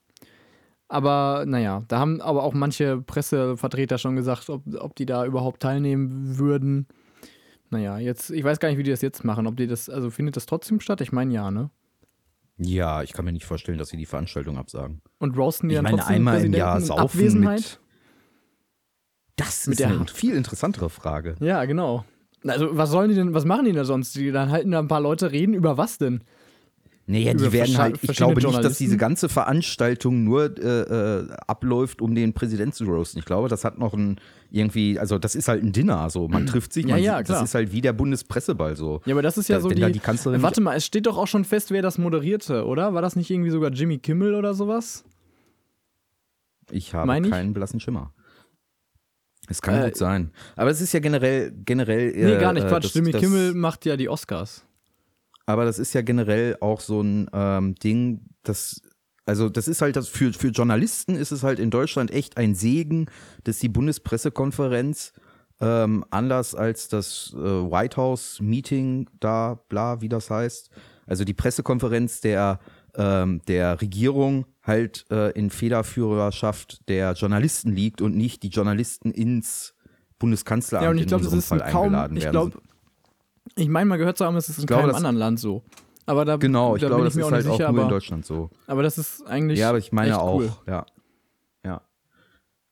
Speaker 1: Aber naja, da haben aber auch manche Pressevertreter schon gesagt, ob, ob die da überhaupt teilnehmen würden. Naja, jetzt, ich weiß gar nicht, wie die das jetzt machen. Ob die das, also findet das trotzdem statt? Ich meine ja, ne?
Speaker 2: Ja, ich kann mir nicht vorstellen, dass sie die Veranstaltung absagen.
Speaker 1: Und roasten die
Speaker 2: Ich
Speaker 1: dann
Speaker 2: meine,
Speaker 1: trotzdem
Speaker 2: einmal im Jahr
Speaker 1: in
Speaker 2: saufen
Speaker 1: Abwesenheit?
Speaker 2: mit. Das ist eine viel interessantere Frage.
Speaker 1: Ja, genau. Also, was sollen die denn, was machen die da sonst? Die dann halten da ein paar Leute reden über was denn?
Speaker 2: Naja, die werden halt, ich glaube nicht, dass diese ganze Veranstaltung nur äh, äh, abläuft, um den Präsidenten zu roasten. Ich glaube, das hat noch ein irgendwie, also das ist halt ein Dinner, so man trifft sich,
Speaker 1: Ja,
Speaker 2: man
Speaker 1: ja, klar.
Speaker 2: das ist halt wie der Bundespresseball so.
Speaker 1: Ja, aber das ist ja
Speaker 2: Da-
Speaker 1: so die.
Speaker 2: die Kanzlerin-
Speaker 1: Warte mal, es steht doch auch schon fest, wer das moderierte, oder? War das nicht irgendwie sogar Jimmy Kimmel oder sowas?
Speaker 2: Ich habe
Speaker 1: Mein ich?
Speaker 2: keinen blassen Schimmer. Es kann
Speaker 1: Äh,
Speaker 2: gut sein. Aber es ist ja generell, generell.
Speaker 1: Nee,
Speaker 2: äh,
Speaker 1: gar nicht,
Speaker 2: äh,
Speaker 1: Quatsch. Jimmy Kimmel macht ja die Oscars.
Speaker 2: Aber das ist ja generell auch so ein ähm, Ding, das, also das ist halt das für, für Journalisten ist es halt in Deutschland echt ein Segen, dass die Bundespressekonferenz ähm, anders als das äh, White House Meeting da, bla, wie das heißt, also die Pressekonferenz der ähm, der Regierung halt äh, in Federführerschaft der Journalisten liegt und nicht die Journalisten ins Bundeskanzleramt
Speaker 1: Ja, und ich
Speaker 2: in
Speaker 1: glaube, das
Speaker 2: unserem
Speaker 1: ist
Speaker 2: Fall
Speaker 1: kaum.
Speaker 2: eingeladen
Speaker 1: Ich
Speaker 2: werden.
Speaker 1: glaube, ich meine mal gehört zu haben, es ist in
Speaker 2: glaube,
Speaker 1: keinem anderen Land so. Aber da,
Speaker 2: genau, ich
Speaker 1: da
Speaker 2: glaube,
Speaker 1: bin
Speaker 2: das ist
Speaker 1: auch
Speaker 2: halt
Speaker 1: sicher,
Speaker 2: auch nur in Deutschland so.
Speaker 1: aber das ist eigentlich.
Speaker 2: Ja, aber ich meine auch,
Speaker 1: Cool.
Speaker 2: ja. Ja.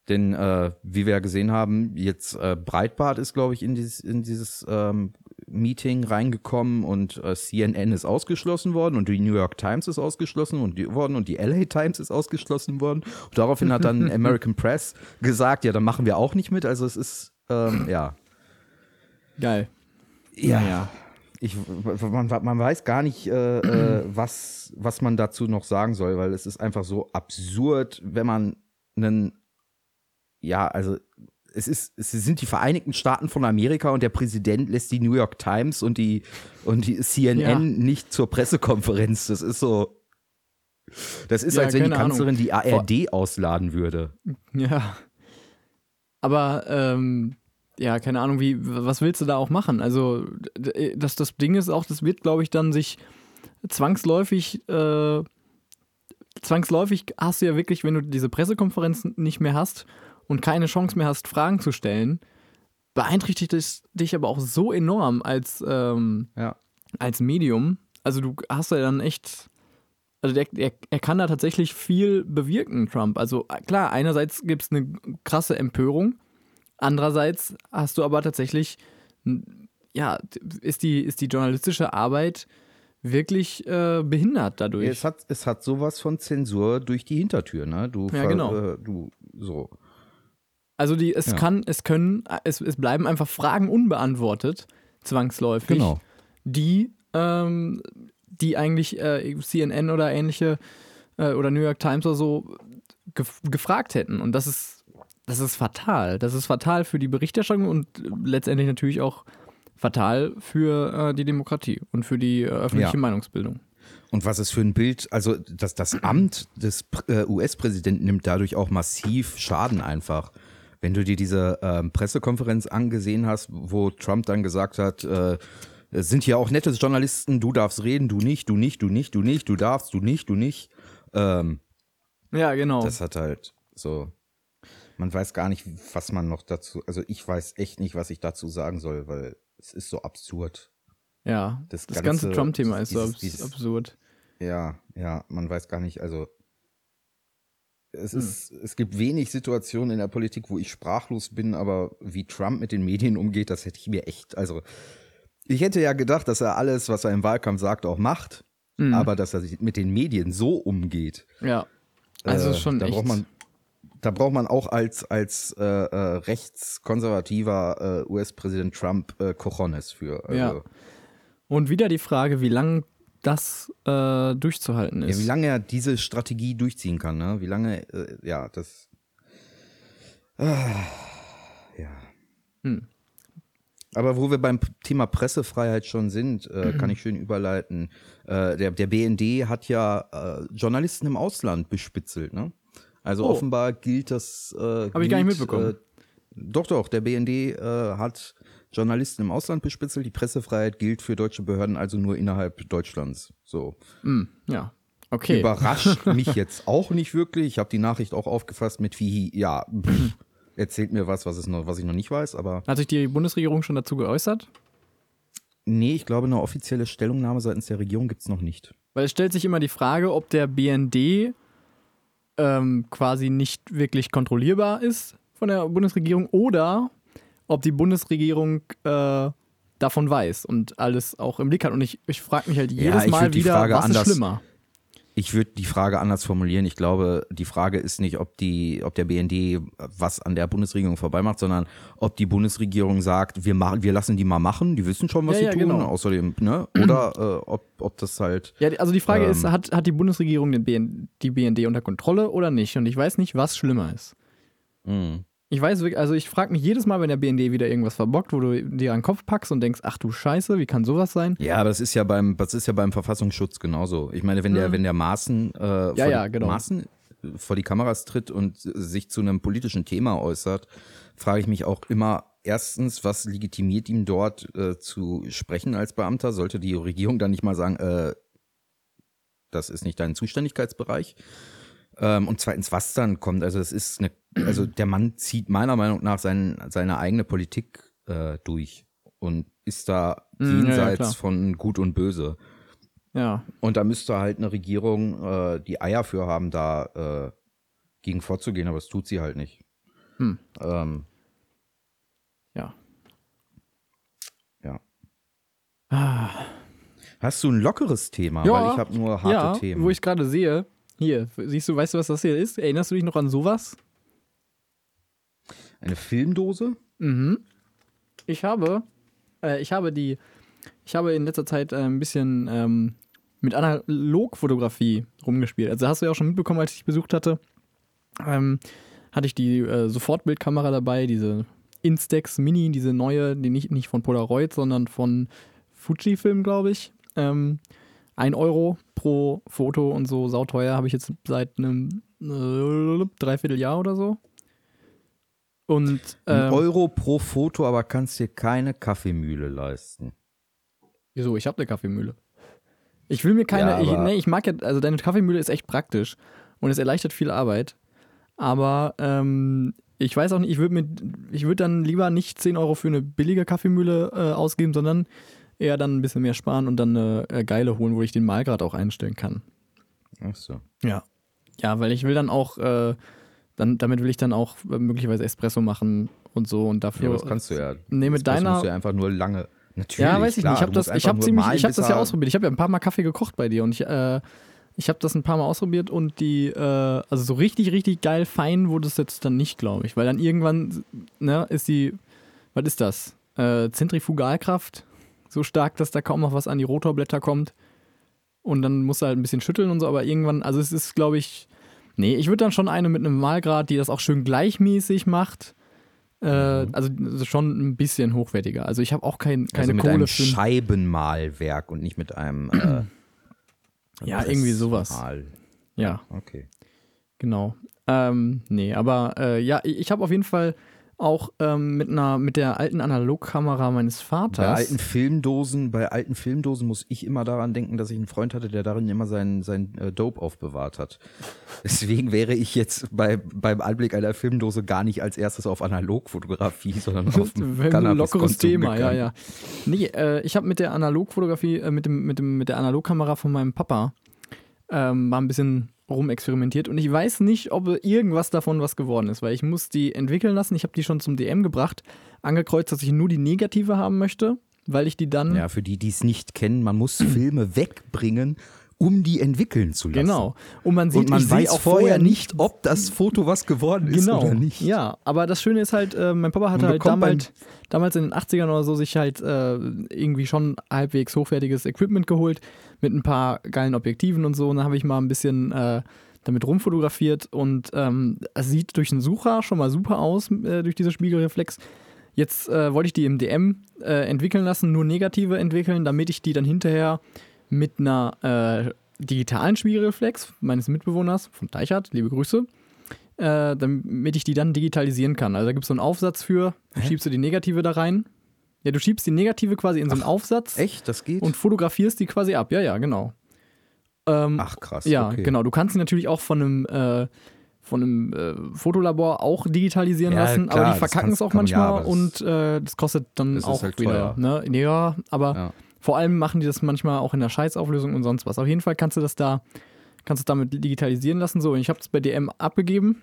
Speaker 2: Denn äh, wie wir ja gesehen haben, jetzt äh, Breitbart ist, glaube ich, in dieses, in dieses ähm, Meeting reingekommen und äh, CNN ist ausgeschlossen worden und die New York Times ist ausgeschlossen und die, worden und die LA Times ist ausgeschlossen worden. Und daraufhin hat dann American Press gesagt, ja, dann machen wir auch nicht mit. Also es ist, ähm, ja.
Speaker 1: Geil.
Speaker 2: Ja,
Speaker 1: Naja.
Speaker 2: Ich, man, man weiß gar nicht, äh, äh, was, was man dazu noch sagen soll, weil es ist einfach so absurd, wenn man einen, ja, also es ist, es sind die Vereinigten Staaten von Amerika und der Präsident lässt die New York Times und die und die CNN
Speaker 1: Ja.
Speaker 2: nicht zur Pressekonferenz. Das ist so. Das ist,
Speaker 1: Ja,
Speaker 2: als wenn die
Speaker 1: keine Ahnung.
Speaker 2: Kanzlerin die ARD ausladen würde.
Speaker 1: Ja. Aber, ähm, ja, keine Ahnung, wie, was willst du da auch machen? Also, das, das Ding ist auch, das wird, glaube ich, dann sich zwangsläufig, äh, zwangsläufig hast du ja wirklich, wenn du diese Pressekonferenz nicht mehr hast und keine Chance mehr hast, Fragen zu stellen, beeinträchtigt es dich aber auch so enorm als, ähm,
Speaker 2: Ja.
Speaker 1: als Medium. Also du hast ja dann echt, also der, er, er kann da tatsächlich viel bewirken, Trump. Also äh, klar, einerseits gibt es eine krasse Empörung, andererseits hast du aber tatsächlich, ja, ist die, ist die journalistische Arbeit wirklich äh, behindert dadurch.
Speaker 2: Es hat, es hat sowas von Zensur durch die Hintertür, ne? Du,
Speaker 1: Ja, genau.
Speaker 2: äh, du, so.
Speaker 1: Also die, es
Speaker 2: Ja.
Speaker 1: kann, es können, es, es bleiben einfach Fragen unbeantwortet, zwangsläufig.
Speaker 2: Genau.
Speaker 1: die, ähm, die eigentlich äh, CNN oder ähnliche äh, oder New York Times oder so gef gefragt hätten. Und das ist, das ist fatal. Das ist fatal für die Berichterstattung und letztendlich natürlich auch fatal für äh, die Demokratie und für die äh, öffentliche
Speaker 2: Ja.
Speaker 1: Meinungsbildung.
Speaker 2: Und was ist für ein Bild, also das, das Amt des äh, US-Präsidenten nimmt dadurch auch massiv Schaden einfach. Wenn du dir diese ähm, Pressekonferenz angesehen hast, wo Trump dann gesagt hat, äh, es sind hier auch nette Journalisten, du darfst reden, du nicht, du nicht, du nicht, du nicht, du darfst, du nicht, du nicht. Ähm,
Speaker 1: Ja, genau.
Speaker 2: das hat halt so, man weiß gar nicht, was man noch dazu, also ich weiß echt nicht, was ich dazu sagen soll, weil es ist so absurd.
Speaker 1: ja,
Speaker 2: das
Speaker 1: das, ganze
Speaker 2: ganze-
Speaker 1: Trump-Thema ist so absurd.
Speaker 2: Ja, ja, man weiß gar nicht, also es
Speaker 1: Hm.
Speaker 2: ist, es gibt wenig Situationen in der Politik, wo ich sprachlos bin, aber wie Trump mit den Medien umgeht, das hätte ich mir echt, also ich hätte ja gedacht, dass er alles, was er im Wahlkampf sagt, auch macht.
Speaker 1: Mhm.
Speaker 2: Aber dass er sich mit den Medien so umgeht,
Speaker 1: Ja. Also
Speaker 2: äh,
Speaker 1: schon
Speaker 2: da
Speaker 1: echt.
Speaker 2: braucht man da braucht man auch als als äh, äh, rechtskonservativer äh, US-Präsident Trump äh, Cojones für. Also,
Speaker 1: Ja. Und wieder die Frage, wie lange das äh, durchzuhalten
Speaker 2: Ja,
Speaker 1: ist.
Speaker 2: wie lange er diese Strategie durchziehen kann, ne? Wie lange, äh, ja, das. Ah, ja.
Speaker 1: Hm.
Speaker 2: Aber wo wir beim Thema Pressefreiheit schon sind, äh, kann ich schön überleiten. Äh, der, der BND hat ja äh, Journalisten im Ausland bespitzelt, ne? Also
Speaker 1: Oh.
Speaker 2: offenbar gilt das. Äh,
Speaker 1: Hab ich gar nicht mitbekommen.
Speaker 2: Äh, doch, doch, der BND äh, hat Journalisten im Ausland bespitzelt. Die Pressefreiheit gilt für deutsche Behörden also nur innerhalb Deutschlands. So.
Speaker 1: Hm, ja. Okay.
Speaker 2: Überrascht mich jetzt auch nicht wirklich. Ich habe die Nachricht auch aufgefasst mit wie, ja, pff, erzählt mir was, was, es noch, was ich noch nicht weiß, aber
Speaker 1: Hat sich die Bundesregierung schon dazu geäußert?
Speaker 2: nee, ich glaube, eine offizielle Stellungnahme seitens der Regierung gibt's noch nicht.
Speaker 1: Weil es stellt sich immer die Frage, ob der BND ähm, quasi nicht wirklich kontrollierbar ist von der Bundesregierung oder ob die Bundesregierung äh, davon weiß und alles auch im Blick hat. Und ich, ich frage mich halt jedes
Speaker 2: ich
Speaker 1: Mal wieder,
Speaker 2: Frage
Speaker 1: was
Speaker 2: anders-
Speaker 1: ist schlimmer?
Speaker 2: Ich würde die Frage anders formulieren. Ich glaube, die Frage ist nicht, ob die, ob der BND was an der Bundesregierung vorbeimacht, sondern ob die Bundesregierung sagt, wir machen, wir lassen die mal machen, die wissen schon, was
Speaker 1: Ja,
Speaker 2: sie
Speaker 1: ja,
Speaker 2: tun.
Speaker 1: genau.
Speaker 2: Außerdem, ne? Oder äh, ob, ob das halt.
Speaker 1: Ja, also die Frage
Speaker 2: Ähm.
Speaker 1: ist, hat, hat die Bundesregierung den BN, die BND unter Kontrolle oder nicht? Und ich weiß nicht, was schlimmer ist.
Speaker 2: Mh.
Speaker 1: Ich weiß wirklich, also ich frage mich jedes Mal, wenn der BND wieder irgendwas verbockt, wo du dir an den Kopf packst und denkst, ach du Scheiße, wie kann sowas sein?
Speaker 2: Ja, aber das ist ja beim, das ist ja beim Verfassungsschutz genauso. Ich meine, wenn der, wenn der Maaßen, äh, vor
Speaker 1: Mhm. ja,
Speaker 2: die,
Speaker 1: genau.
Speaker 2: Maaßen vor die Kameras tritt und sich zu einem politischen Thema äußert, frage ich mich auch immer erstens, was legitimiert ihm dort äh, zu sprechen als Beamter? Sollte die Regierung dann nicht mal sagen, äh, das ist nicht dein Zuständigkeitsbereich? Ähm, und zweitens, was dann kommt, also es ist eine, also der Mann zieht meiner Meinung nach sein, seine eigene Politik äh, durch und ist da
Speaker 1: Mm, ja, ja,
Speaker 2: jenseits von Gut und Böse.
Speaker 1: Ja,
Speaker 2: Und da müsste halt eine Regierung äh, die Eier für haben, da äh, gegen vorzugehen, aber das tut sie halt nicht.
Speaker 1: Hm.
Speaker 2: Ähm,
Speaker 1: ja.
Speaker 2: ja.
Speaker 1: Ah.
Speaker 2: Hast du ein lockeres Thema?
Speaker 1: Ja,
Speaker 2: Weil ich habe nur harte
Speaker 1: ja,
Speaker 2: Themen.
Speaker 1: wo ich gerade sehe, hier, siehst du, weißt du, was das hier ist? Erinnerst du dich noch an sowas?
Speaker 2: Eine Filmdose?
Speaker 1: Mhm. Ich habe, äh, ich habe die, ich habe in letzter Zeit äh, ein bisschen ähm, mit Analogfotografie rumgespielt. Also hast du ja auch schon mitbekommen, als ich dich besucht hatte, ähm, hatte ich die äh, Sofortbildkamera dabei, diese Instax Mini, diese neue, die nicht, nicht von Polaroid, sondern von Fujifilm, glaube ich. Ähm, ein Euro pro Foto und so sauteuer habe ich jetzt seit einem äh, Dreivierteljahr oder so. Und
Speaker 2: Ein
Speaker 1: ähm,
Speaker 2: Euro pro Foto, aber kannst dir keine Kaffeemühle leisten.
Speaker 1: Wieso? Ich habe eine Kaffeemühle. Ich will mir keine.
Speaker 2: Ja,
Speaker 1: ich, nee, ich mag ja. Also deine Kaffeemühle ist echt praktisch und es erleichtert viel Arbeit. Aber ähm, ich weiß auch nicht, ich würde mir, ich würde dann lieber nicht 10 Euro für eine billige Kaffeemühle äh, ausgeben, sondern eher dann ein bisschen mehr sparen und dann eine äh, geile holen, wo ich den Malgrad auch einstellen kann.
Speaker 2: Ach so.
Speaker 1: Ja. Ja, weil ich will dann auch, äh, dann, damit will ich dann auch äh, möglicherweise Espresso machen und so und dafür.
Speaker 2: Ja, das kannst du ja.
Speaker 1: Nee, mit deiner-
Speaker 2: musst du ja einfach nur lange. Natürlich.
Speaker 1: Ja, weiß ich
Speaker 2: klar,
Speaker 1: nicht. Ich habe das, ich ziemlich, ich habe
Speaker 2: bis
Speaker 1: das ja
Speaker 2: er-
Speaker 1: ausprobiert. Ich habe ja ein paar Mal Kaffee gekocht bei dir und ich, äh, ich habe das ein paar Mal ausprobiert und die, äh, also so richtig, richtig geil fein wurde es jetzt dann nicht, glaube ich, weil dann irgendwann, ne, ist die, was ist das? Äh, Zentrifugalkraft so stark, dass da kaum noch was an die Rotorblätter kommt und dann musst du halt ein bisschen schütteln und so, aber irgendwann, also es ist, glaube ich, nee, ich würde dann schon eine mit einem Malgrad, die das auch schön gleichmäßig macht. Äh,
Speaker 2: Mhm.
Speaker 1: also schon ein bisschen hochwertiger. Also ich habe auch kein, keine
Speaker 2: also mit
Speaker 1: Kohle
Speaker 2: einem
Speaker 1: für ein
Speaker 2: Scheibenmalwerk und nicht mit einem äh,
Speaker 1: Ja, irgendwie sowas.
Speaker 2: Pressmal.
Speaker 1: Ja,
Speaker 2: Okay.
Speaker 1: genau. Ähm, nee, aber äh, ja, ich habe auf jeden Fall auch ähm, mit einer mit der alten Analogkamera meines Vaters.
Speaker 2: Bei alten Filmdosen, bei alten Filmdosen muss ich immer daran denken, dass ich einen Freund hatte, der darin immer sein, sein äh, Dope aufbewahrt hat. Deswegen wäre ich jetzt bei, beim Anblick einer Filmdose gar nicht als erstes auf Analogfotografie, sondern auf
Speaker 1: Ein lockeres Thema, ja, ja. Nee, äh, ich habe mit der Analogfotografie, äh, mit, dem, mit, dem, mit der Analogkamera von meinem Papa ähm, mal ein bisschen rumexperimentiert und ich weiß nicht, ob irgendwas davon was geworden ist, weil ich muss die entwickeln lassen. Ich habe die schon zum DM gebracht, angekreuzt, dass ich nur die negative haben möchte, weil ich die dann
Speaker 2: Ja, für die, die es nicht kennen, man muss Filme wegbringen um die entwickeln zu lassen.
Speaker 1: Genau. Und man sieht
Speaker 2: Und man weiß
Speaker 1: auch
Speaker 2: vorher nicht, ob das Foto was geworden ist
Speaker 1: genau.
Speaker 2: oder nicht.
Speaker 1: Ja, aber das Schöne ist halt, äh, mein Papa hatte
Speaker 2: Man
Speaker 1: halt damals, damals in den 80ern oder so sich halt äh, irgendwie schon halbwegs hochwertiges Equipment geholt mit ein paar geilen Objektiven und so. Und dann habe ich mal ein bisschen äh, damit rumfotografiert und ähm, es sieht durch den Sucher schon mal super aus, äh, durch diese Spiegelreflex. Jetzt äh, wollte ich die im DM äh, entwickeln lassen, nur negative entwickeln, damit ich die dann hinterher mit einer äh, digitalen Spiegelreflex meines Mitbewohners von Teichert, liebe Grüße, äh, damit ich die dann digitalisieren kann. Also da gibt es so einen Aufsatz für,
Speaker 2: Hä?
Speaker 1: schiebst du die Negative da rein. Ja, du schiebst die Negative quasi in so einen Aufsatz
Speaker 2: Echt? Das geht?
Speaker 1: und fotografierst die quasi ab. Ja, ja, genau. Ähm,
Speaker 2: Ach krass.
Speaker 1: ja,
Speaker 2: okay.
Speaker 1: genau. Du kannst sie natürlich auch von einem, äh, von einem äh, Fotolabor auch digitalisieren
Speaker 2: Ja,
Speaker 1: lassen,
Speaker 2: klar,
Speaker 1: aber die verkacken es auch
Speaker 2: ja,
Speaker 1: manchmal
Speaker 2: das-
Speaker 1: und äh, das kostet dann
Speaker 2: Das
Speaker 1: auch
Speaker 2: halt
Speaker 1: wieder. Ne? Ja, aber
Speaker 2: Ja.
Speaker 1: Vor allem machen die das manchmal auch in der Scheißauflösung und sonst was. Auf jeden Fall kannst du das da, kannst du damit digitalisieren lassen. So, und ich habe es bei DM abgegeben,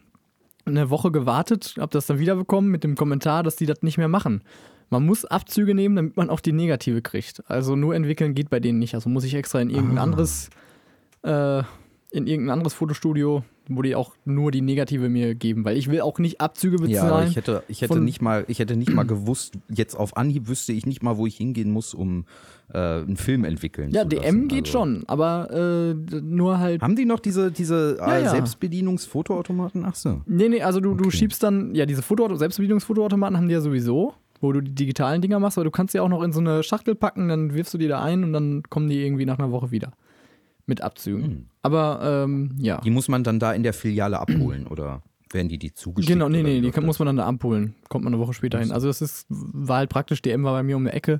Speaker 1: eine Woche gewartet, habe das dann wiederbekommen mit dem Kommentar, dass die das nicht mehr machen. Man muss Abzüge nehmen, damit man auch die Negative kriegt. Also nur entwickeln geht bei denen nicht. Also muss ich extra in irgendein
Speaker 2: Ah.
Speaker 1: anderes, äh, in irgendein anderes Fotostudio, wo die auch nur die Negative mir geben, weil ich will auch nicht Abzüge
Speaker 2: Ja, aber
Speaker 1: bezahlen.
Speaker 2: ich hätte, ich hätte nicht mal, ich hätte nicht mal gewusst, jetzt auf Anhieb wüsste ich nicht mal, wo ich hingehen muss, um äh, einen Film entwickeln
Speaker 1: ja,
Speaker 2: zu
Speaker 1: DM geht
Speaker 2: Also-
Speaker 1: schon, aber äh, nur halt
Speaker 2: Haben die noch diese, diese
Speaker 1: Ja,
Speaker 2: äh,
Speaker 1: ja.
Speaker 2: Selbstbedienungsfotoautomaten? Ach so.
Speaker 1: Nee, nee, also du, du
Speaker 2: Okay.
Speaker 1: schiebst dann, ja, diese Foto Selbstbedienungsfotoautomaten haben die ja sowieso, wo du die digitalen Dinger machst, aber du kannst sie auch noch in so eine Schachtel packen, dann wirfst du die da ein und dann kommen die irgendwie nach einer Woche wieder. Mit Abzügen.
Speaker 2: Hm.
Speaker 1: Aber ähm, ja.
Speaker 2: Die muss man dann da in der Filiale abholen oder werden die die zugeschickt?
Speaker 1: Genau, nee, nee, die kann, muss man dann da abholen. Kommt man eine Woche später hin. Also das ist, war halt praktisch, DM war bei mir um die Ecke.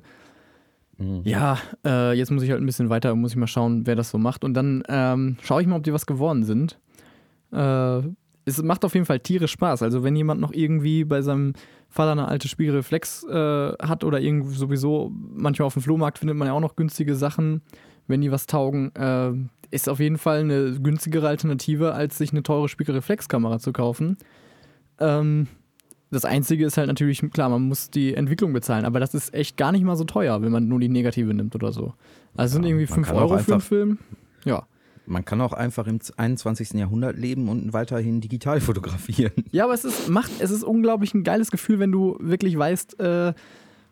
Speaker 2: Mhm.
Speaker 1: Ja, äh, jetzt muss ich halt ein bisschen weiter, muss ich mal schauen, wer das so macht. Und dann ähm, schaue ich mal, ob die was geworden sind. Äh, es macht auf jeden Fall tierisch Spaß. Also wenn jemand noch irgendwie bei seinem Vater eine alte Spiegelreflex äh, hat oder irgendwie sowieso, manchmal auf dem Flohmarkt findet man ja auch noch günstige Sachen, wenn die was taugen, äh, ist auf jeden Fall eine günstigere Alternative, als sich eine teure Spiegelreflexkamera zu kaufen. Ähm, das Einzige ist halt natürlich, klar, man muss die Entwicklung bezahlen, aber das ist echt gar nicht mal so teuer, wenn man nur die Negative nimmt oder so. Also es sind
Speaker 2: Ja,
Speaker 1: irgendwie
Speaker 2: man
Speaker 1: 5
Speaker 2: kann auch
Speaker 1: Euro für einen Film. Ja.
Speaker 2: Man kann auch einfach im 21. Jahrhundert leben und weiterhin digital fotografieren.
Speaker 1: Ja, aber es ist, macht, es ist unglaublich ein geiles Gefühl, wenn du wirklich weißt, äh,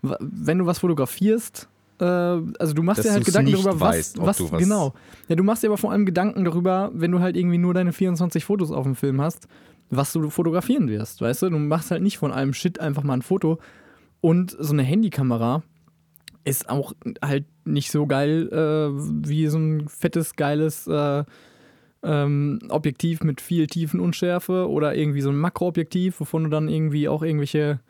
Speaker 1: wenn du was fotografierst, äh, also du machst
Speaker 2: Dass
Speaker 1: dir halt Gedanken darüber, was,
Speaker 2: weißt,
Speaker 1: was,
Speaker 2: du was-
Speaker 1: genau. Ja, du machst dir aber vor allem Gedanken darüber, wenn du halt irgendwie nur deine 24 Fotos auf dem Film hast, was du fotografieren wirst, weißt du? Du machst halt nicht von allem Shit einfach mal ein Foto. Und so eine Handykamera ist auch halt nicht so geil äh, wie so ein fettes, geiles äh, ähm, Objektiv mit viel Tiefenunschärfe oder irgendwie so ein Makroobjektiv, wovon du dann irgendwie auch irgendwelche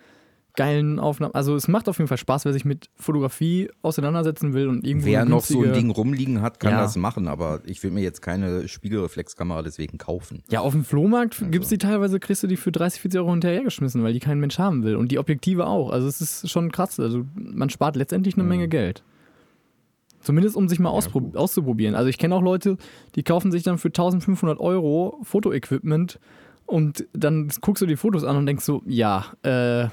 Speaker 1: geilen Aufnahmen. Also es macht auf jeden Fall Spaß, wer sich mit Fotografie auseinandersetzen will und irgendwo
Speaker 2: Wer noch so ein Ding rumliegen hat, kann
Speaker 1: Ja.
Speaker 2: das machen, aber ich will mir jetzt keine Spiegelreflexkamera deswegen kaufen.
Speaker 1: Ja, auf dem Flohmarkt
Speaker 2: Also.
Speaker 1: gibt's die teilweise, kriegst du die für 30, 40 Euro hinterhergeschmissen, weil die kein Mensch haben will. Und die Objektive auch. Also es ist schon krass. Also man spart letztendlich eine
Speaker 2: Mhm.
Speaker 1: Menge Geld. Zumindest um sich mal
Speaker 2: gut.
Speaker 1: auszuprobieren. Also ich kenne auch Leute, die kaufen sich dann für 1500 Euro Fotoequipment und dann guckst du die Fotos an und denkst so, ja, äh,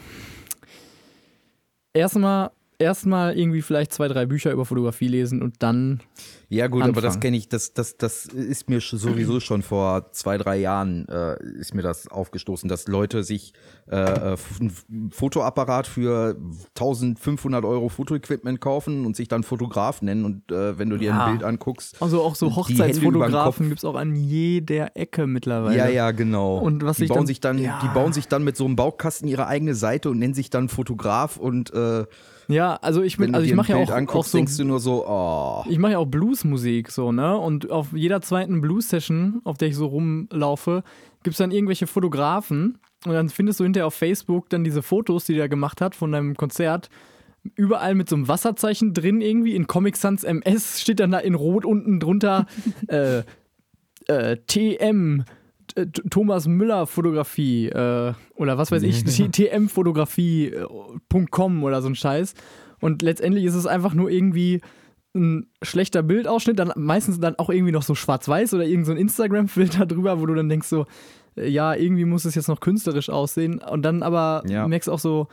Speaker 1: erstmal erstmal irgendwie vielleicht zwei, drei Bücher über Fotografie lesen und dann
Speaker 2: Ja gut, aber das kenne ich, das, das, das ist mir sowieso schon vor zwei, drei Jahren äh, ist mir das aufgestoßen, dass Leute sich äh, ein Fotoapparat für 1500 Euro Fotoequipment kaufen und sich dann Fotograf nennen und äh, wenn du dir
Speaker 1: Ja.
Speaker 2: ein Bild anguckst,
Speaker 1: Also auch so Hochzeitsfotografen gibt es auch an jeder Ecke mittlerweile.
Speaker 2: ja, ja, genau.
Speaker 1: Und was
Speaker 2: die bauen
Speaker 1: dann-
Speaker 2: sich dann,
Speaker 1: ja.
Speaker 2: die bauen sich dann mit so einem Baukasten ihre eigene Seite und nennen sich dann Fotograf und äh,
Speaker 1: Ja, also ich bin, also ich mache ja auch, auch so,
Speaker 2: denkst du nur so, oh.
Speaker 1: ich mache ja auch Bluesmusik so, ne? Und auf jeder zweiten Blues-Session, auf der ich so rumlaufe, gibt es dann irgendwelche Fotografen und dann findest du hinterher auf Facebook dann diese Fotos, die der gemacht hat von deinem Konzert. Überall mit so einem Wasserzeichen drin irgendwie. In Comic Sans MS steht dann da in Rot unten drunter äh, äh, TM, Thomas Müller Fotografie äh, oder was weiß ich, tmfotografie.com oder so ein Scheiß. Und letztendlich ist es einfach nur irgendwie ein schlechter Bildausschnitt, dann meistens dann auch irgendwie noch so schwarz-weiß oder irgend so ein Instagram-Filter drüber, wo du dann denkst so, äh, ja, irgendwie muss es jetzt noch künstlerisch aussehen. Und dann aber
Speaker 2: Ja.
Speaker 1: merkst auch so,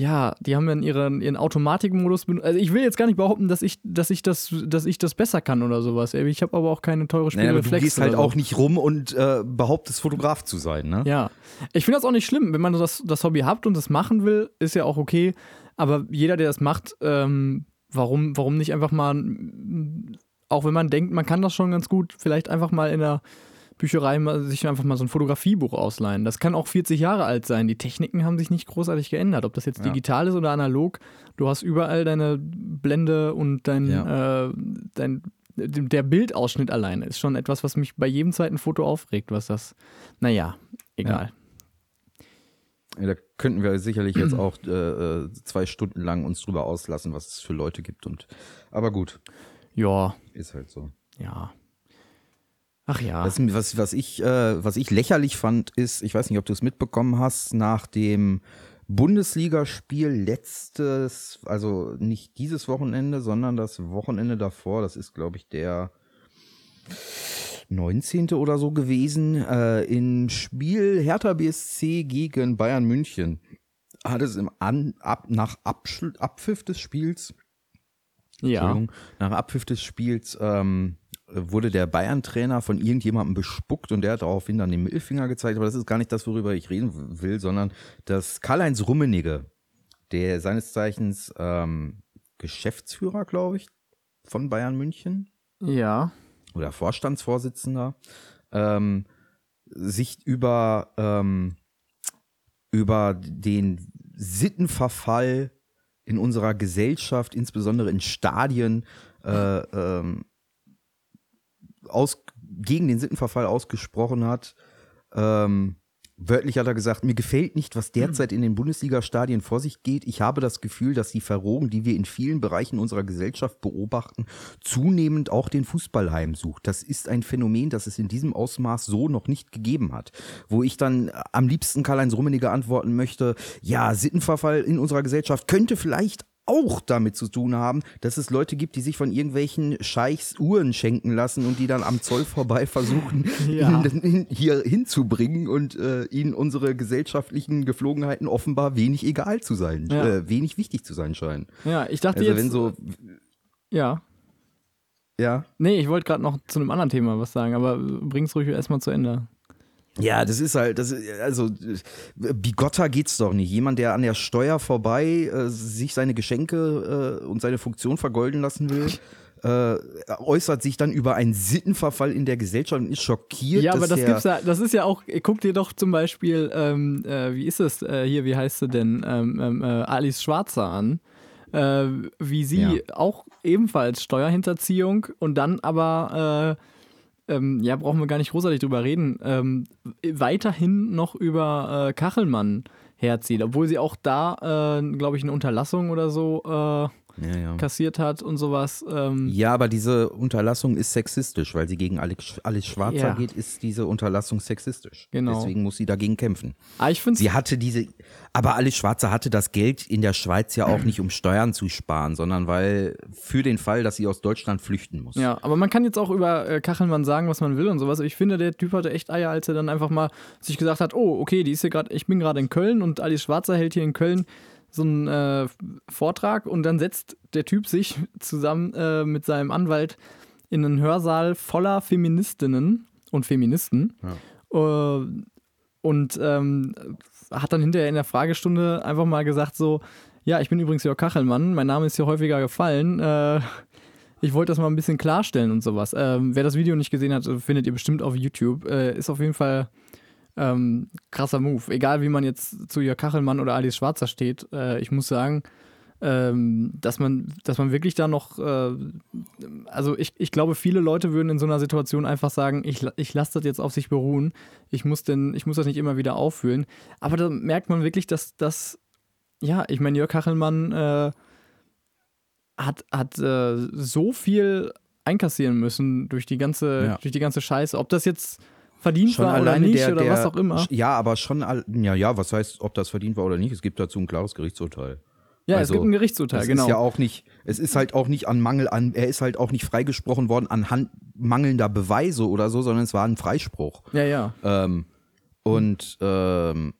Speaker 1: ja, die haben dann ihren, ihren Automatikmodus benutzt. Also ich will jetzt gar nicht behaupten, dass ich, dass ich das, dass ich das besser kann oder sowas. Ich habe aber auch keine teure
Speaker 2: Naja, aber du gehst halt
Speaker 1: so.
Speaker 2: auch nicht rum und äh, behauptest, Fotograf zu sein, ne?
Speaker 1: Ja. Ich finde das auch nicht schlimm. Wenn man das, das Hobby hat und das machen will, ist ja auch okay. Aber jeder, der das macht, ähm, warum, warum nicht einfach mal, auch wenn man denkt, man kann das schon ganz gut, vielleicht einfach mal in der Bücherei mal, sich einfach mal so ein Fotografiebuch ausleihen. Das kann auch 40 Jahre alt sein. Die Techniken haben sich nicht großartig geändert. Ob das jetzt
Speaker 2: Ja.
Speaker 1: digital ist oder analog, du hast überall deine Blende und dein, äh, dein der Bildausschnitt alleine ist schon etwas, was mich bei jedem zweiten Foto aufregt, was das, naja, egal.
Speaker 2: Ja, Da könnten wir sicherlich jetzt auch äh, äh, zwei Stunden lang uns drüber auslassen, was es für Leute gibt. Und aber gut,
Speaker 1: Ja,
Speaker 2: ist halt so.
Speaker 1: ja. Ach ja.
Speaker 2: Was, was, was, ich, äh, was ich lächerlich fand, ist, ich weiß nicht, ob du es mitbekommen hast, nach dem Bundesligaspiel letztes, also nicht dieses Wochenende, sondern das Wochenende davor, das ist, glaube ich, der 19. oder so gewesen, äh, im Spiel Hertha BSC gegen Bayern München. Hat es im An, ab, nach Abschl Abpfiff des Spiels
Speaker 1: ja.
Speaker 2: Nach Abpfiff des Spiels ähm, wurde der Bayern-Trainer von irgendjemandem bespuckt und der hat daraufhin dann den Mittelfinger gezeigt. Aber das ist gar nicht das, worüber ich reden will, sondern dass Karl-Heinz Rummenigge, der seines Zeichens ähm, Geschäftsführer, glaube ich, von Bayern München
Speaker 1: Ja.
Speaker 2: oder Vorstandsvorsitzender, ähm, sich über, ähm, über den Sittenverfall in unserer Gesellschaft, insbesondere in Stadien, äh, ähm, aus, gegen den Sittenverfall ausgesprochen hat. Ähm, wörtlich hat er gesagt, mir gefällt nicht, was derzeit in den Bundesliga-Stadien vor sich geht. Ich habe das Gefühl, dass die Verrohung, die wir in vielen Bereichen unserer Gesellschaft beobachten, zunehmend auch den Fußball heimsucht. Das ist ein Phänomen, das es in diesem Ausmaß so noch nicht gegeben hat. Wo ich dann am liebsten Karl-Heinz Rummenigge antworten möchte, ja, Sittenverfall in unserer Gesellschaft könnte vielleicht auch damit zu tun haben, dass es Leute gibt, die sich von irgendwelchen Scheichs Uhren schenken lassen und die dann am Zoll vorbei versuchen,
Speaker 1: Ja.
Speaker 2: ihn, hier hinzubringen und äh, ihnen unsere gesellschaftlichen Geflogenheiten offenbar wenig egal zu sein,
Speaker 1: Ja.
Speaker 2: äh, wenig wichtig zu sein scheinen.
Speaker 1: Ja, ich dachte
Speaker 2: Also
Speaker 1: jetzt.
Speaker 2: wenn so,
Speaker 1: ja.
Speaker 2: ja,
Speaker 1: Nee, ich wollte gerade noch zu einem anderen Thema was sagen, aber bring's ruhig erstmal zu Ende.
Speaker 2: Ja, das ist halt, das ist, also äh, bigotter geht's doch nicht. Jemand, der an der Steuer vorbei äh, sich seine Geschenke äh, und seine Funktion vergolden lassen will, äh, äußert sich dann über einen Sittenverfall in der Gesellschaft und ist schockiert.
Speaker 1: Ja, aber das gibt's ja, das ist ja auch, guck dir doch zum Beispiel, ähm, äh, wie ist es äh, hier, wie heißt sie denn, ähm, ähm, äh, Alice Schwarzer an, äh, wie sie
Speaker 2: Ja.
Speaker 1: auch ebenfalls Steuerhinterziehung und dann aber, äh, ähm, ja, brauchen wir gar nicht großartig drüber reden, ähm, weiterhin noch über äh, Kachelmann herzieht, obwohl sie auch da, äh, glaube ich, eine Unterlassung oder so äh,
Speaker 2: ja, ja.
Speaker 1: kassiert hat und sowas. Ähm,
Speaker 2: ja, aber diese Unterlassung ist sexistisch, weil sie gegen Alex, Alice Schwarzer
Speaker 1: Ja.
Speaker 2: geht, ist diese Unterlassung sexistisch.
Speaker 1: Genau.
Speaker 2: Deswegen muss sie dagegen kämpfen.
Speaker 1: aber Ah, ich
Speaker 2: Sie hatte diese, aber Alice Schwarzer hatte das Geld in der Schweiz ja auch nicht, um Steuern zu sparen, sondern weil für den Fall, dass sie aus Deutschland flüchten muss.
Speaker 1: Ja, aber man kann jetzt auch über äh, Kachelmann sagen, was man will und sowas. Aber ich finde, der Typ hatte echt Eier, als er dann einfach mal sich gesagt hat, oh, okay, die ist hier gerade, ich bin gerade in Köln und Alice Schwarzer hält hier in Köln so einen äh, Vortrag und dann setzt der Typ sich zusammen äh, mit seinem Anwalt in einen Hörsaal voller Feministinnen und Feministen. Äh, und ähm, hat dann hinterher in der Fragestunde einfach mal gesagt so, ja, ich bin übrigens Jörg Kachelmann, mein Name ist hier häufiger gefallen. Äh, ich wollte das mal ein bisschen klarstellen und sowas. Ähm, wer das Video nicht gesehen hat, findet ihr bestimmt auf YouTube. Äh, ist auf jeden Fall ähm, krasser Move. Egal wie man jetzt zu Jörg Kachelmann oder Alice Schwarzer steht, äh, ich muss sagen, ähm, dass man, dass man wirklich da noch, äh, also ich, ich glaube, viele Leute würden in so einer Situation einfach sagen, ich, ich lasse das jetzt auf sich beruhen, ich muss, denn, ich muss das nicht immer wieder auffühlen. Aber da merkt man wirklich, dass das, ja, ich meine, Jörg Kachelmann äh, hat, hat äh, so viel einkassieren müssen durch die ganze,
Speaker 2: Ja.
Speaker 1: durch die ganze Scheiße. Ob das jetzt verdient
Speaker 2: Schon
Speaker 1: war oder nicht
Speaker 2: der,
Speaker 1: oder
Speaker 2: der,
Speaker 1: was auch immer.
Speaker 2: Ja, aber schon, ja, ja, was heißt, ob das verdient war oder nicht? Es gibt dazu ein klares Gerichtsurteil.
Speaker 1: Ja,
Speaker 2: also,
Speaker 1: es gibt ein Gerichtsurteil,
Speaker 2: Das
Speaker 1: genau.
Speaker 2: ist ja auch nicht, es ist halt auch nicht an Mangel an, er ist halt auch nicht freigesprochen worden anhand mangelnder Beweise oder so, sondern es war ein Freispruch.
Speaker 1: ja, ja.
Speaker 2: Ähm, und ähm,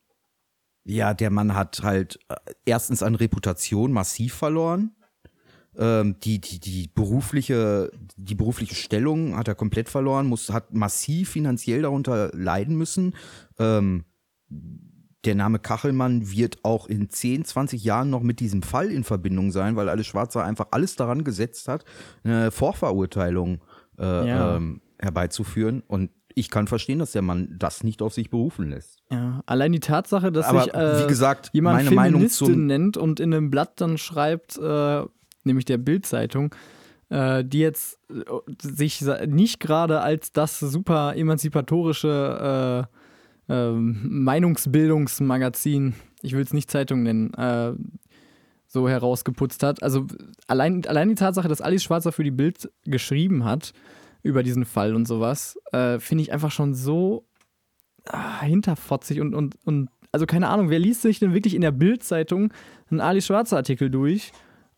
Speaker 2: Ja, der Mann hat halt äh, erstens an Reputation massiv verloren. Ähm, die, die, die berufliche, die berufliche Stellung hat er komplett verloren, muss, hat massiv finanziell darunter leiden müssen. Ähm, der Name Kachelmann wird auch in 10, 20 Jahren noch mit diesem Fall in Verbindung sein, weil alles Schwarzer einfach alles daran gesetzt hat, eine Vorverurteilung äh,
Speaker 1: Ja.
Speaker 2: ähm, herbeizuführen. Und ich kann verstehen, dass der Mann das nicht auf sich berufen lässt.
Speaker 1: Ja, allein die Tatsache, dass
Speaker 2: Aber
Speaker 1: sich äh,
Speaker 2: wie gesagt,
Speaker 1: jemand
Speaker 2: meine Meinung
Speaker 1: Feministin
Speaker 2: zum
Speaker 1: nennt und in einem Blatt dann schreibt, äh, nämlich der Bild-Zeitung, äh, die jetzt äh, sich nicht gerade als das super emanzipatorische äh, ähm, Meinungsbildungsmagazin, ich will es nicht Zeitung nennen, äh, so herausgeputzt hat. Also allein, allein die Tatsache, dass Alice Schwarzer für die Bild geschrieben hat über diesen Fall und sowas, äh, finde ich einfach schon so ah, hinterfotzig und, und, und also keine Ahnung, wer liest sich denn wirklich in der Bild-Zeitung einen Ali Schwarzer Artikel durch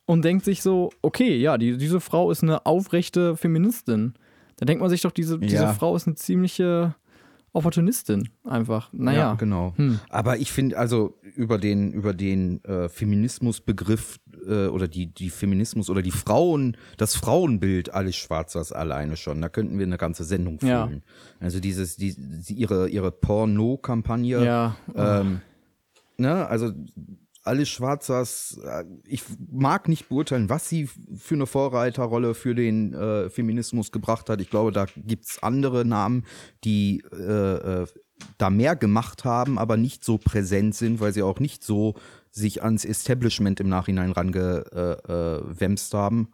Speaker 1: und denkt sich so, okay, ja, die, diese Frau ist eine aufrechte Feministin. Da denkt man sich doch, diese, diese
Speaker 2: Ja.
Speaker 1: Frau ist eine ziemliche Opportunistin einfach. Naja.
Speaker 2: Ja, genau.
Speaker 1: Hm.
Speaker 2: Aber ich finde, also über den, über den äh, Feminismusbegriff äh, oder die, die Feminismus oder die Frauen, das Frauenbild Alice Schwarzers alleine schon, da könnten wir eine ganze Sendung
Speaker 1: Ja.
Speaker 2: füllen. Also dieses, die, ihre, ihre Porno-Kampagne,
Speaker 1: Ja.
Speaker 2: ähm, ne, also Alice Schwarzers, äh, ich mag nicht beurteilen, was sie für eine Vorreiterrolle für den äh, Feminismus gebracht hat. Ich glaube, da gibt's andere Namen, die äh, äh, da mehr gemacht haben, aber nicht so präsent sind, weil sie auch nicht so sich ans Establishment im Nachhinein rangewämst äh, äh, haben.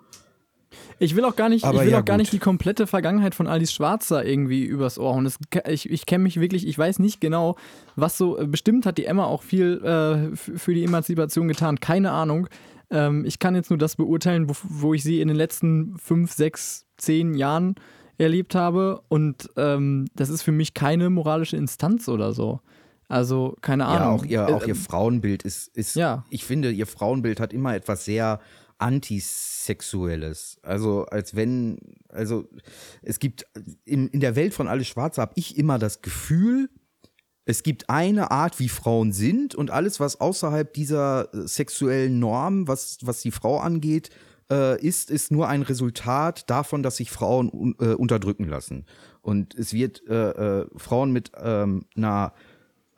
Speaker 1: Ich will auch gar nicht,
Speaker 2: Aber
Speaker 1: ich will
Speaker 2: ja,
Speaker 1: auch gar
Speaker 2: gut.
Speaker 1: nicht die komplette Vergangenheit von Alice Schwarzer irgendwie übers Ohr hauen. Das, ich ich kenne mich wirklich, ich weiß nicht genau, was so, bestimmt hat die Emma auch viel äh, für die Emanzipation getan, keine Ahnung. Ähm, ich kann jetzt nur das beurteilen, wo, wo ich sie in den letzten fünf, sechs, zehn Jahren erlebt habe und ähm, das ist für mich keine moralische Instanz oder so. Also, keine Ahnung.
Speaker 2: Ja, auch ihr, auch
Speaker 1: Äh,
Speaker 2: ihr Frauenbild ist, ist
Speaker 1: Ja.
Speaker 2: ich finde, ihr Frauenbild hat immer etwas sehr antisexuelles. Also als wenn, also es gibt in, in der Welt von Alles Schwarze habe ich immer das Gefühl, es gibt eine Art, wie Frauen sind und alles, was außerhalb dieser äh, sexuellen Norm, was, was die Frau angeht, äh, ist, ist nur ein Resultat davon, dass sich Frauen äh, unterdrücken lassen. Und es wird äh, äh, Frauen mit ähm, einer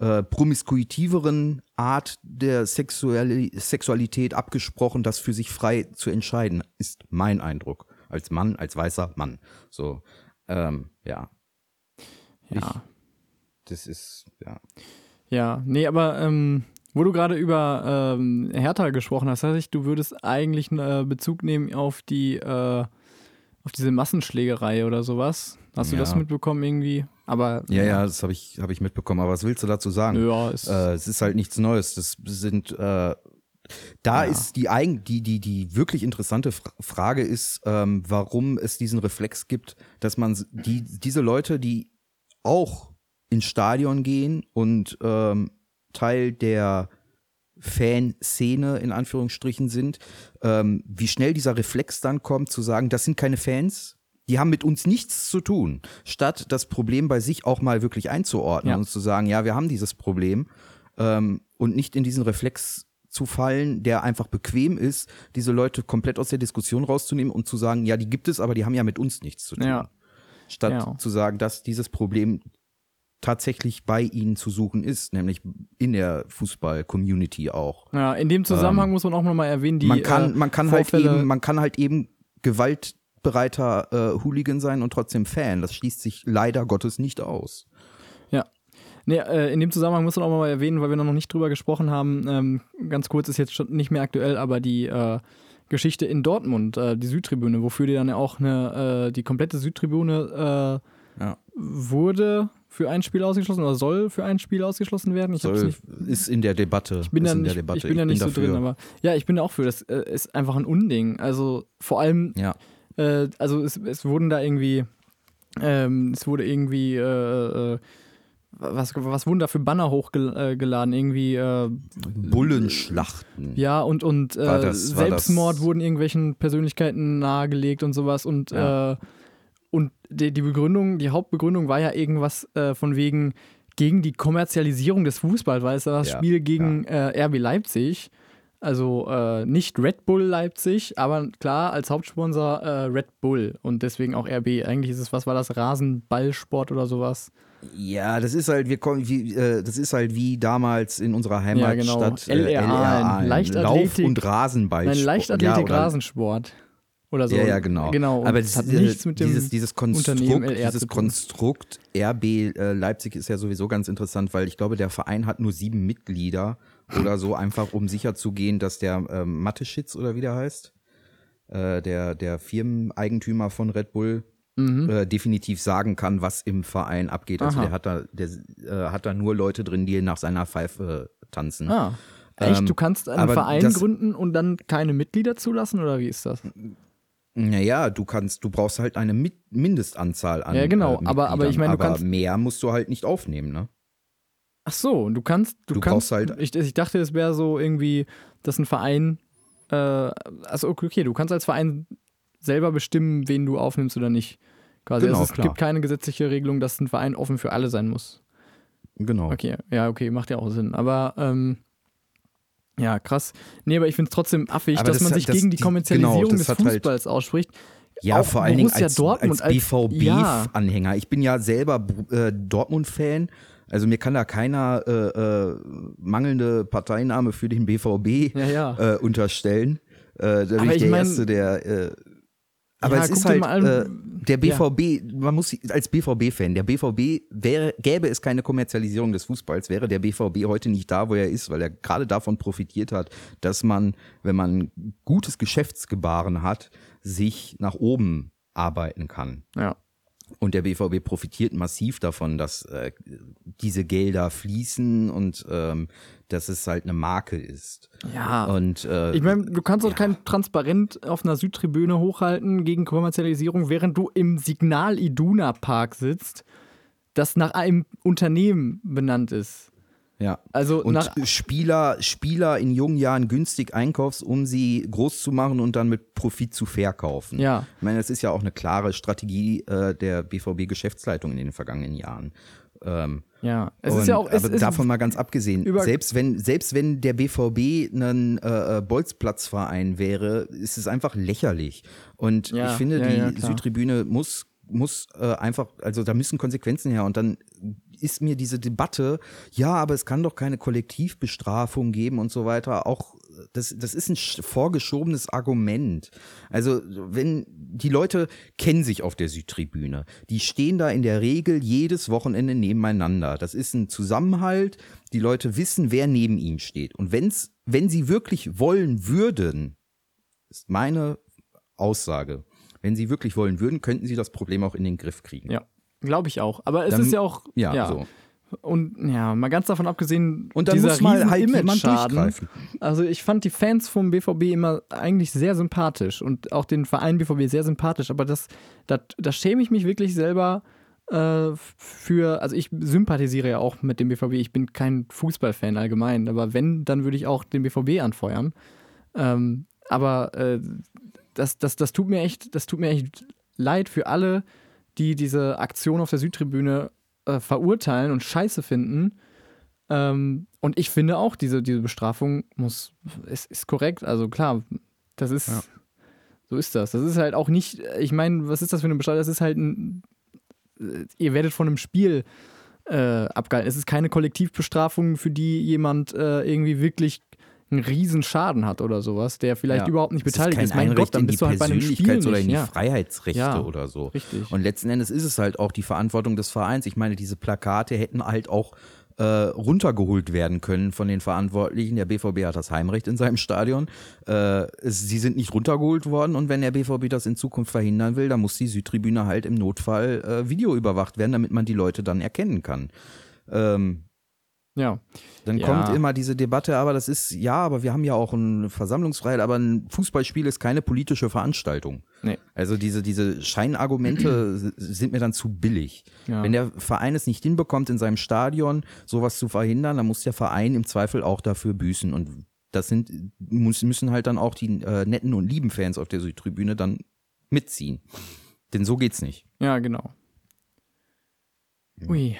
Speaker 2: äh, promiskuitiveren Art der Sexuali Sexualität abgesprochen, das für sich frei zu entscheiden, ist mein Eindruck. Als Mann, als weißer Mann. So, ähm, ja,
Speaker 1: ja.
Speaker 2: das ist, ja.
Speaker 1: Ja, nee, aber ähm, wo du gerade über ähm, Hertha gesprochen hast, heißt ich, du würdest eigentlich einen äh, Bezug nehmen auf die, äh, auf diese Massenschlägerei oder sowas. Hast du
Speaker 2: Ja.
Speaker 1: das mitbekommen irgendwie? Aber
Speaker 2: Ja, ja, das habe ich, hab ich mitbekommen. Aber was willst du dazu sagen?
Speaker 1: ja, ist,
Speaker 2: Äh, es ist halt nichts Neues. Das sind, äh, da
Speaker 1: Ja.
Speaker 2: ist die, eigen, die, die, die wirklich interessante Fra- Frage ist, ähm, warum es diesen Reflex gibt, dass man die, diese Leute, die auch ins Stadion gehen und ähm, Teil der Fanszene in Anführungsstrichen sind, ähm, wie schnell dieser Reflex dann kommt, zu sagen, das sind keine Fans, die haben mit uns nichts zu tun, statt das Problem bei sich auch mal wirklich einzuordnen
Speaker 1: Ja.
Speaker 2: und zu sagen, ja, wir haben dieses Problem ähm, und nicht in diesen Reflex zu fallen, der einfach bequem ist, diese Leute komplett aus der Diskussion rauszunehmen und zu sagen, ja, die gibt es, aber die haben ja mit uns nichts zu tun.
Speaker 1: Ja.
Speaker 2: Statt
Speaker 1: Ja.
Speaker 2: zu sagen, dass dieses Problem tatsächlich bei ihnen zu suchen ist, nämlich in der Fußball-Community auch.
Speaker 1: ja, in dem Zusammenhang muss man auch nochmal erwähnen, die
Speaker 2: man kann,
Speaker 1: äh,
Speaker 2: man kann halt eben, man kann halt eben gewaltbereiter äh, Hooligan sein und trotzdem Fan. Das schließt sich leider Gottes nicht aus.
Speaker 1: Nee, äh, in dem Zusammenhang muss man auch mal erwähnen, weil wir noch nicht drüber gesprochen haben, ähm, ganz kurz ist jetzt schon nicht mehr aktuell, aber die äh, Geschichte in Dortmund, äh, die Südtribüne, wofür die dann ja auch eine, äh, die komplette Südtribüne äh,
Speaker 2: Ja.
Speaker 1: wurde für ein Spiel ausgeschlossen oder soll für ein Spiel ausgeschlossen werden. Ich,
Speaker 2: Soll,
Speaker 1: nicht,
Speaker 2: ist in der Debatte.
Speaker 1: ich bin da nicht,
Speaker 2: Debatte.
Speaker 1: ich bin da nicht so
Speaker 2: dafür.
Speaker 1: drin, aber ja, ich bin da auch für. Das äh, ist einfach ein Unding. Also vor allem
Speaker 2: Ja.
Speaker 1: Äh, also es, es wurden da irgendwie, ähm, es wurde irgendwie, äh, äh, was, was wurden da für Banner hochgeladen? Irgendwie, äh,
Speaker 2: Bullenschlachten.
Speaker 1: ja, und, und äh,
Speaker 2: das-
Speaker 1: Selbstmord wurden irgendwelchen Persönlichkeiten nahegelegt und sowas und,
Speaker 2: Ja.
Speaker 1: äh, und die, die Begründung, die Hauptbegründung war ja irgendwas äh, von wegen, gegen die Kommerzialisierung des Fußballs, weil es war das
Speaker 2: Ja,
Speaker 1: Spiel gegen äh, RB Leipzig. Also äh, nicht Red Bull Leipzig, aber klar als Hauptsponsor äh, Red Bull und deswegen auch RB. Eigentlich ist es, was war das, Rasenballsport oder sowas?
Speaker 2: Ja, das ist halt, wir kommen, wie, äh, das ist halt wie damals in unserer Heimatstadt
Speaker 1: genau.
Speaker 2: äh,
Speaker 1: LRA,
Speaker 2: Lauf-
Speaker 1: Leichtathletik-
Speaker 2: und Rasenball.
Speaker 1: Nein,
Speaker 2: ja,
Speaker 1: Leichtathletik,
Speaker 2: oder-
Speaker 1: so.
Speaker 2: Ja, ja, genau.
Speaker 1: Genau.
Speaker 2: Aber das,
Speaker 1: hat
Speaker 2: äh,
Speaker 1: nichts mit dem
Speaker 2: dieses, dieses
Speaker 1: Unternehmen
Speaker 2: Konstrukt, dieses
Speaker 1: zu tun.
Speaker 2: Konstrukt RB äh, Leipzig ist ja sowieso ganz interessant, weil ich glaube, der Verein hat nur sieben Mitglieder oder so, einfach um sicherzugehen, dass der ähm, Mathe-Schitz oder wie der heißt, äh, der, der Firmeneigentümer von Red Bull,
Speaker 1: Mhm.
Speaker 2: äh, definitiv sagen kann, was im Verein abgeht. Also
Speaker 1: Aha.
Speaker 2: der hat da, der äh, hat da nur Leute drin, die nach seiner Pfeife tanzen.
Speaker 1: Ah. Echt?
Speaker 2: Ähm,
Speaker 1: du kannst einen Verein
Speaker 2: das-
Speaker 1: gründen und dann keine Mitglieder zulassen oder wie ist das?
Speaker 2: Naja, du kannst, du brauchst halt eine Mi- Mindestanzahl an.
Speaker 1: Ja, genau,
Speaker 2: äh,
Speaker 1: aber- aber ich meine, du
Speaker 2: aber
Speaker 1: kannst-
Speaker 2: mehr musst du halt nicht aufnehmen, ne?
Speaker 1: Ach so, und du kannst, du,
Speaker 2: Du
Speaker 1: kannst
Speaker 2: halt-
Speaker 1: Ich, ich dachte, es wäre so irgendwie, dass ein Verein, äh, also okay, du kannst als Verein selber bestimmen, wen du aufnimmst oder nicht. Quasi.
Speaker 2: Genau,
Speaker 1: also es
Speaker 2: klar.
Speaker 1: gibt keine gesetzliche Regelung, dass ein Verein offen für alle sein muss.
Speaker 2: Genau.
Speaker 1: Okay, ja, okay, macht ja auch Sinn. Aber ähm, ja, krass. Nee, aber ich finde es trotzdem affig,
Speaker 2: Aber
Speaker 1: dass
Speaker 2: das
Speaker 1: man
Speaker 2: hat-
Speaker 1: sich
Speaker 2: das-
Speaker 1: gegen die
Speaker 2: die-
Speaker 1: Kommerzialisierung
Speaker 2: genau,
Speaker 1: des
Speaker 2: hat halt-
Speaker 1: Fußballs ausspricht.
Speaker 2: Ja,
Speaker 1: Auch
Speaker 2: vor allen Dingen
Speaker 1: Borussia
Speaker 2: als,
Speaker 1: Dortmund
Speaker 2: als
Speaker 1: als- ja.
Speaker 2: BVB-Anhänger. Ich bin ja selber äh, Dortmund-Fan. Also mir kann da keiner äh, äh, mangelnde Parteinahme für den BVB
Speaker 1: Ja, ja.
Speaker 2: äh, unterstellen. Äh, da bin
Speaker 1: Aber
Speaker 2: ich
Speaker 1: ich
Speaker 2: der
Speaker 1: mein-
Speaker 2: Erste, der. Äh, aber
Speaker 1: Ja,
Speaker 2: es ist halt
Speaker 1: an-
Speaker 2: äh, der BVB. Man muss als BVB-Fan. Der BVB wäre, gäbe es keine Kommerzialisierung des Fußballs, wäre der BVB heute nicht da, wo er ist, weil er gerade davon profitiert hat, dass man, wenn man gutes Geschäftsgebaren hat, sich nach oben arbeiten kann.
Speaker 1: ja.
Speaker 2: Und der BVB profitiert massiv davon, dass äh, diese Gelder fließen und ähm, dass es halt eine Marke ist.
Speaker 1: Ja.
Speaker 2: Und äh,
Speaker 1: Ich meine, du kannst doch kein Transparent auf einer Südtribüne hochhalten gegen Kommerzialisierung, während du im Signal Iduna Park sitzt, das nach einem Unternehmen benannt ist.
Speaker 2: Ja.
Speaker 1: Also
Speaker 2: Und
Speaker 1: nach
Speaker 2: Spieler, Spieler in jungen Jahren günstig einkaufst, um sie groß zu machen und dann mit Profit zu verkaufen.
Speaker 1: Ja.
Speaker 2: Ich meine, das ist ja auch eine klare Strategie äh, der BVB-Geschäftsleitung in den vergangenen Jahren. Ähm,
Speaker 1: ja, es
Speaker 2: Und-
Speaker 1: ist ja auch es
Speaker 2: aber
Speaker 1: ist,
Speaker 2: davon mal ganz abgesehen, selbst wenn selbst wenn der BVB ein äh, äh, Bolzplatzverein wäre, ist es einfach lächerlich. Und
Speaker 1: Ja,
Speaker 2: ich finde,
Speaker 1: ja,
Speaker 2: die
Speaker 1: ja.
Speaker 2: Südtribüne muss muss äh, einfach, also da müssen Konsequenzen her. Und dann ist mir diese Debatte, ja, aber es kann doch keine Kollektivbestrafung geben und so weiter, auch das, das ist ein sch- vorgeschobenes Argument. Also, wenn die Leute kennen sich auf der Südtribüne, die stehen da in der Regel jedes Wochenende nebeneinander. Das ist ein Zusammenhalt. Die Leute wissen, wer neben ihnen steht. Und wenn's, wenn sie wirklich wollen würden, ist meine Aussage, wenn sie wirklich wollen würden, könnten sie das Problem auch in den Griff kriegen.
Speaker 1: ja, glaube ich auch. Aber es
Speaker 2: Dann-
Speaker 1: ist ja auch
Speaker 2: Ja, so.
Speaker 1: Und ja, mal ganz davon abgesehen,
Speaker 2: Und dann
Speaker 1: dieser
Speaker 2: muss mal halt durchgreifen.
Speaker 1: Also ich fand die Fans vom BVB immer eigentlich sehr sympathisch und auch den Verein BVB sehr sympathisch, aber das, das, da schäme ich mich wirklich selber äh, für, also ich sympathisiere ja auch mit dem BVB, ich bin kein Fußballfan allgemein, aber wenn, dann würde ich auch den BVB anfeuern. Ähm, aber äh, das, das, das tut mir echt, das tut mir echt leid für alle, die diese Aktion auf der Südtribüne äh, verurteilen und scheiße finden. Ähm, und ich finde auch, diese, diese Bestrafung muss, ist, ist korrekt. Also klar, das ist,
Speaker 2: Ja.
Speaker 1: so ist das. Das ist halt auch nicht, ich meine, was ist das für eine Bestrafung? Das ist halt ein, äh, ihr werdet von einem Spiel äh, abgehalten. Es ist keine Kollektivbestrafung, für die jemand äh, irgendwie wirklich einen riesen Schaden hat oder sowas, der vielleicht
Speaker 2: Ja.
Speaker 1: überhaupt nicht beteiligt
Speaker 2: kein
Speaker 1: ist. Mein
Speaker 2: Einrecht
Speaker 1: Gott, dann bist du halt bei einem Spiel
Speaker 2: oder in die
Speaker 1: ja.
Speaker 2: Freiheitsrechte
Speaker 1: Ja.
Speaker 2: oder so.
Speaker 1: Richtig.
Speaker 2: Und letzten Endes ist es halt auch die Verantwortung des Vereins. Ich meine, diese Plakate hätten halt auch äh, runtergeholt werden können von den Verantwortlichen. Der BVB hat das Heimrecht in seinem Stadion. Äh, es, sie sind nicht runtergeholt worden und wenn der BVB das in Zukunft verhindern will, dann muss die Südtribüne halt im Notfall äh, Video überwacht werden, damit man die Leute dann erkennen kann. Ähm,
Speaker 1: ja.
Speaker 2: dann
Speaker 1: Ja.
Speaker 2: kommt immer diese Debatte, aber das ist, ja, aber wir haben ja auch eine Versammlungsfreiheit, aber ein Fußballspiel ist keine politische Veranstaltung.
Speaker 1: Nee.
Speaker 2: Also diese, diese Scheinargumente sind mir dann zu billig.
Speaker 1: Ja.
Speaker 2: Wenn der Verein es nicht hinbekommt, in seinem Stadion sowas zu verhindern, dann muss der Verein im Zweifel auch dafür büßen. Und das sind, müssen halt dann auch die äh, netten und lieben Fans auf der Südtribüne dann mitziehen. Denn so geht's nicht.
Speaker 1: Ja, genau. Ui.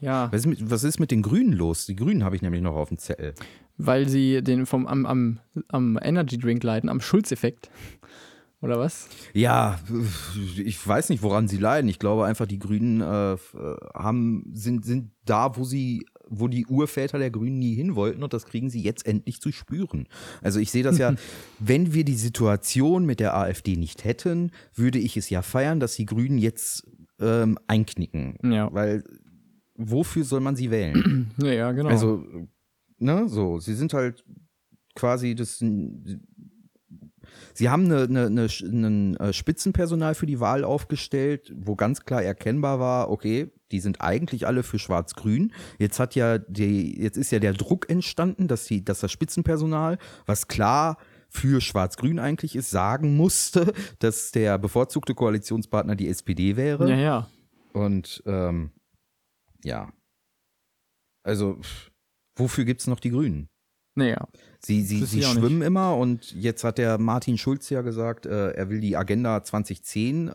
Speaker 1: Ja,
Speaker 2: Was ist, mit, was ist mit den Grünen los? Die Grünen habe ich nämlich noch auf dem Zettel.
Speaker 1: weil sie den vom am, am, am Energy Drink leiten, am Schulzeffekt. Oder was?
Speaker 2: Ja, ich weiß nicht, woran sie leiden. Ich glaube einfach, die Grünen äh, äh, haben, sind, sind da, wo sie, wo die Urväter der Grünen nie hin wollten und das kriegen sie jetzt endlich zu spüren. Also ich sehe das ja, wenn wir die Situation mit der AfD nicht hätten, würde ich es ja feiern, dass die Grünen jetzt ähm, einknicken.
Speaker 1: Ja.
Speaker 2: Weil wofür soll man sie wählen?
Speaker 1: Ja, genau.
Speaker 2: Also, ne, so, sie sind halt quasi das. Sie haben eine, eine, eine, ein äh, Spitzenpersonal für die Wahl aufgestellt, wo ganz klar erkennbar war, okay, die sind eigentlich alle für Schwarz-Grün. Jetzt hat ja die, jetzt ist ja der Druck entstanden, dass die, dass das Spitzenpersonal, was klar für Schwarz-Grün eigentlich ist, sagen musste, dass der bevorzugte Koalitionspartner die SPD wäre.
Speaker 1: ja, ja.
Speaker 2: Und ähm, ja. Also, pff, wofür gibt es noch die Grünen?
Speaker 1: Naja.
Speaker 2: Sie, sie, sie schwimmen immer und jetzt hat der Martin Schulz ja gesagt, äh, er will die Agenda 2010 äh, äh,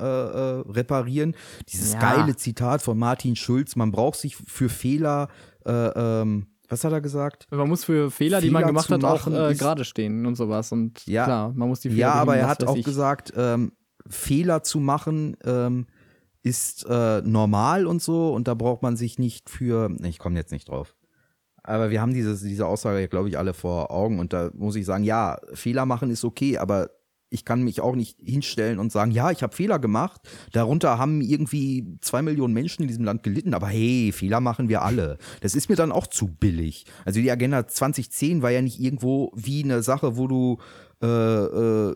Speaker 2: reparieren. Dieses
Speaker 1: Ja.
Speaker 2: geile Zitat von Martin Schulz, man braucht sich für Fehler, äh, ähm, was hat er gesagt?
Speaker 1: Man muss für Fehler, die
Speaker 2: Fehler
Speaker 1: man gemacht hat, auch äh, gerade stehen und sowas. Und
Speaker 2: Ja.
Speaker 1: klar, man muss die Fehler
Speaker 2: Ja, aber er hat auch
Speaker 1: ich.
Speaker 2: gesagt, ähm, Fehler zu machen ähm, ist äh, normal und so und da braucht man sich nicht für, ich komme jetzt nicht drauf. Aber wir haben dieses, diese Aussage, glaube ich, alle vor Augen und da muss ich sagen, ja, Fehler machen ist okay, aber ich kann mich auch nicht hinstellen und sagen, ja, ich habe Fehler gemacht. Darunter haben irgendwie zwei Millionen Menschen in diesem Land gelitten, aber hey, Fehler machen wir alle. Das ist mir dann auch zu billig. Also die Agenda 2010 war ja nicht irgendwo wie eine Sache, wo du äh, äh,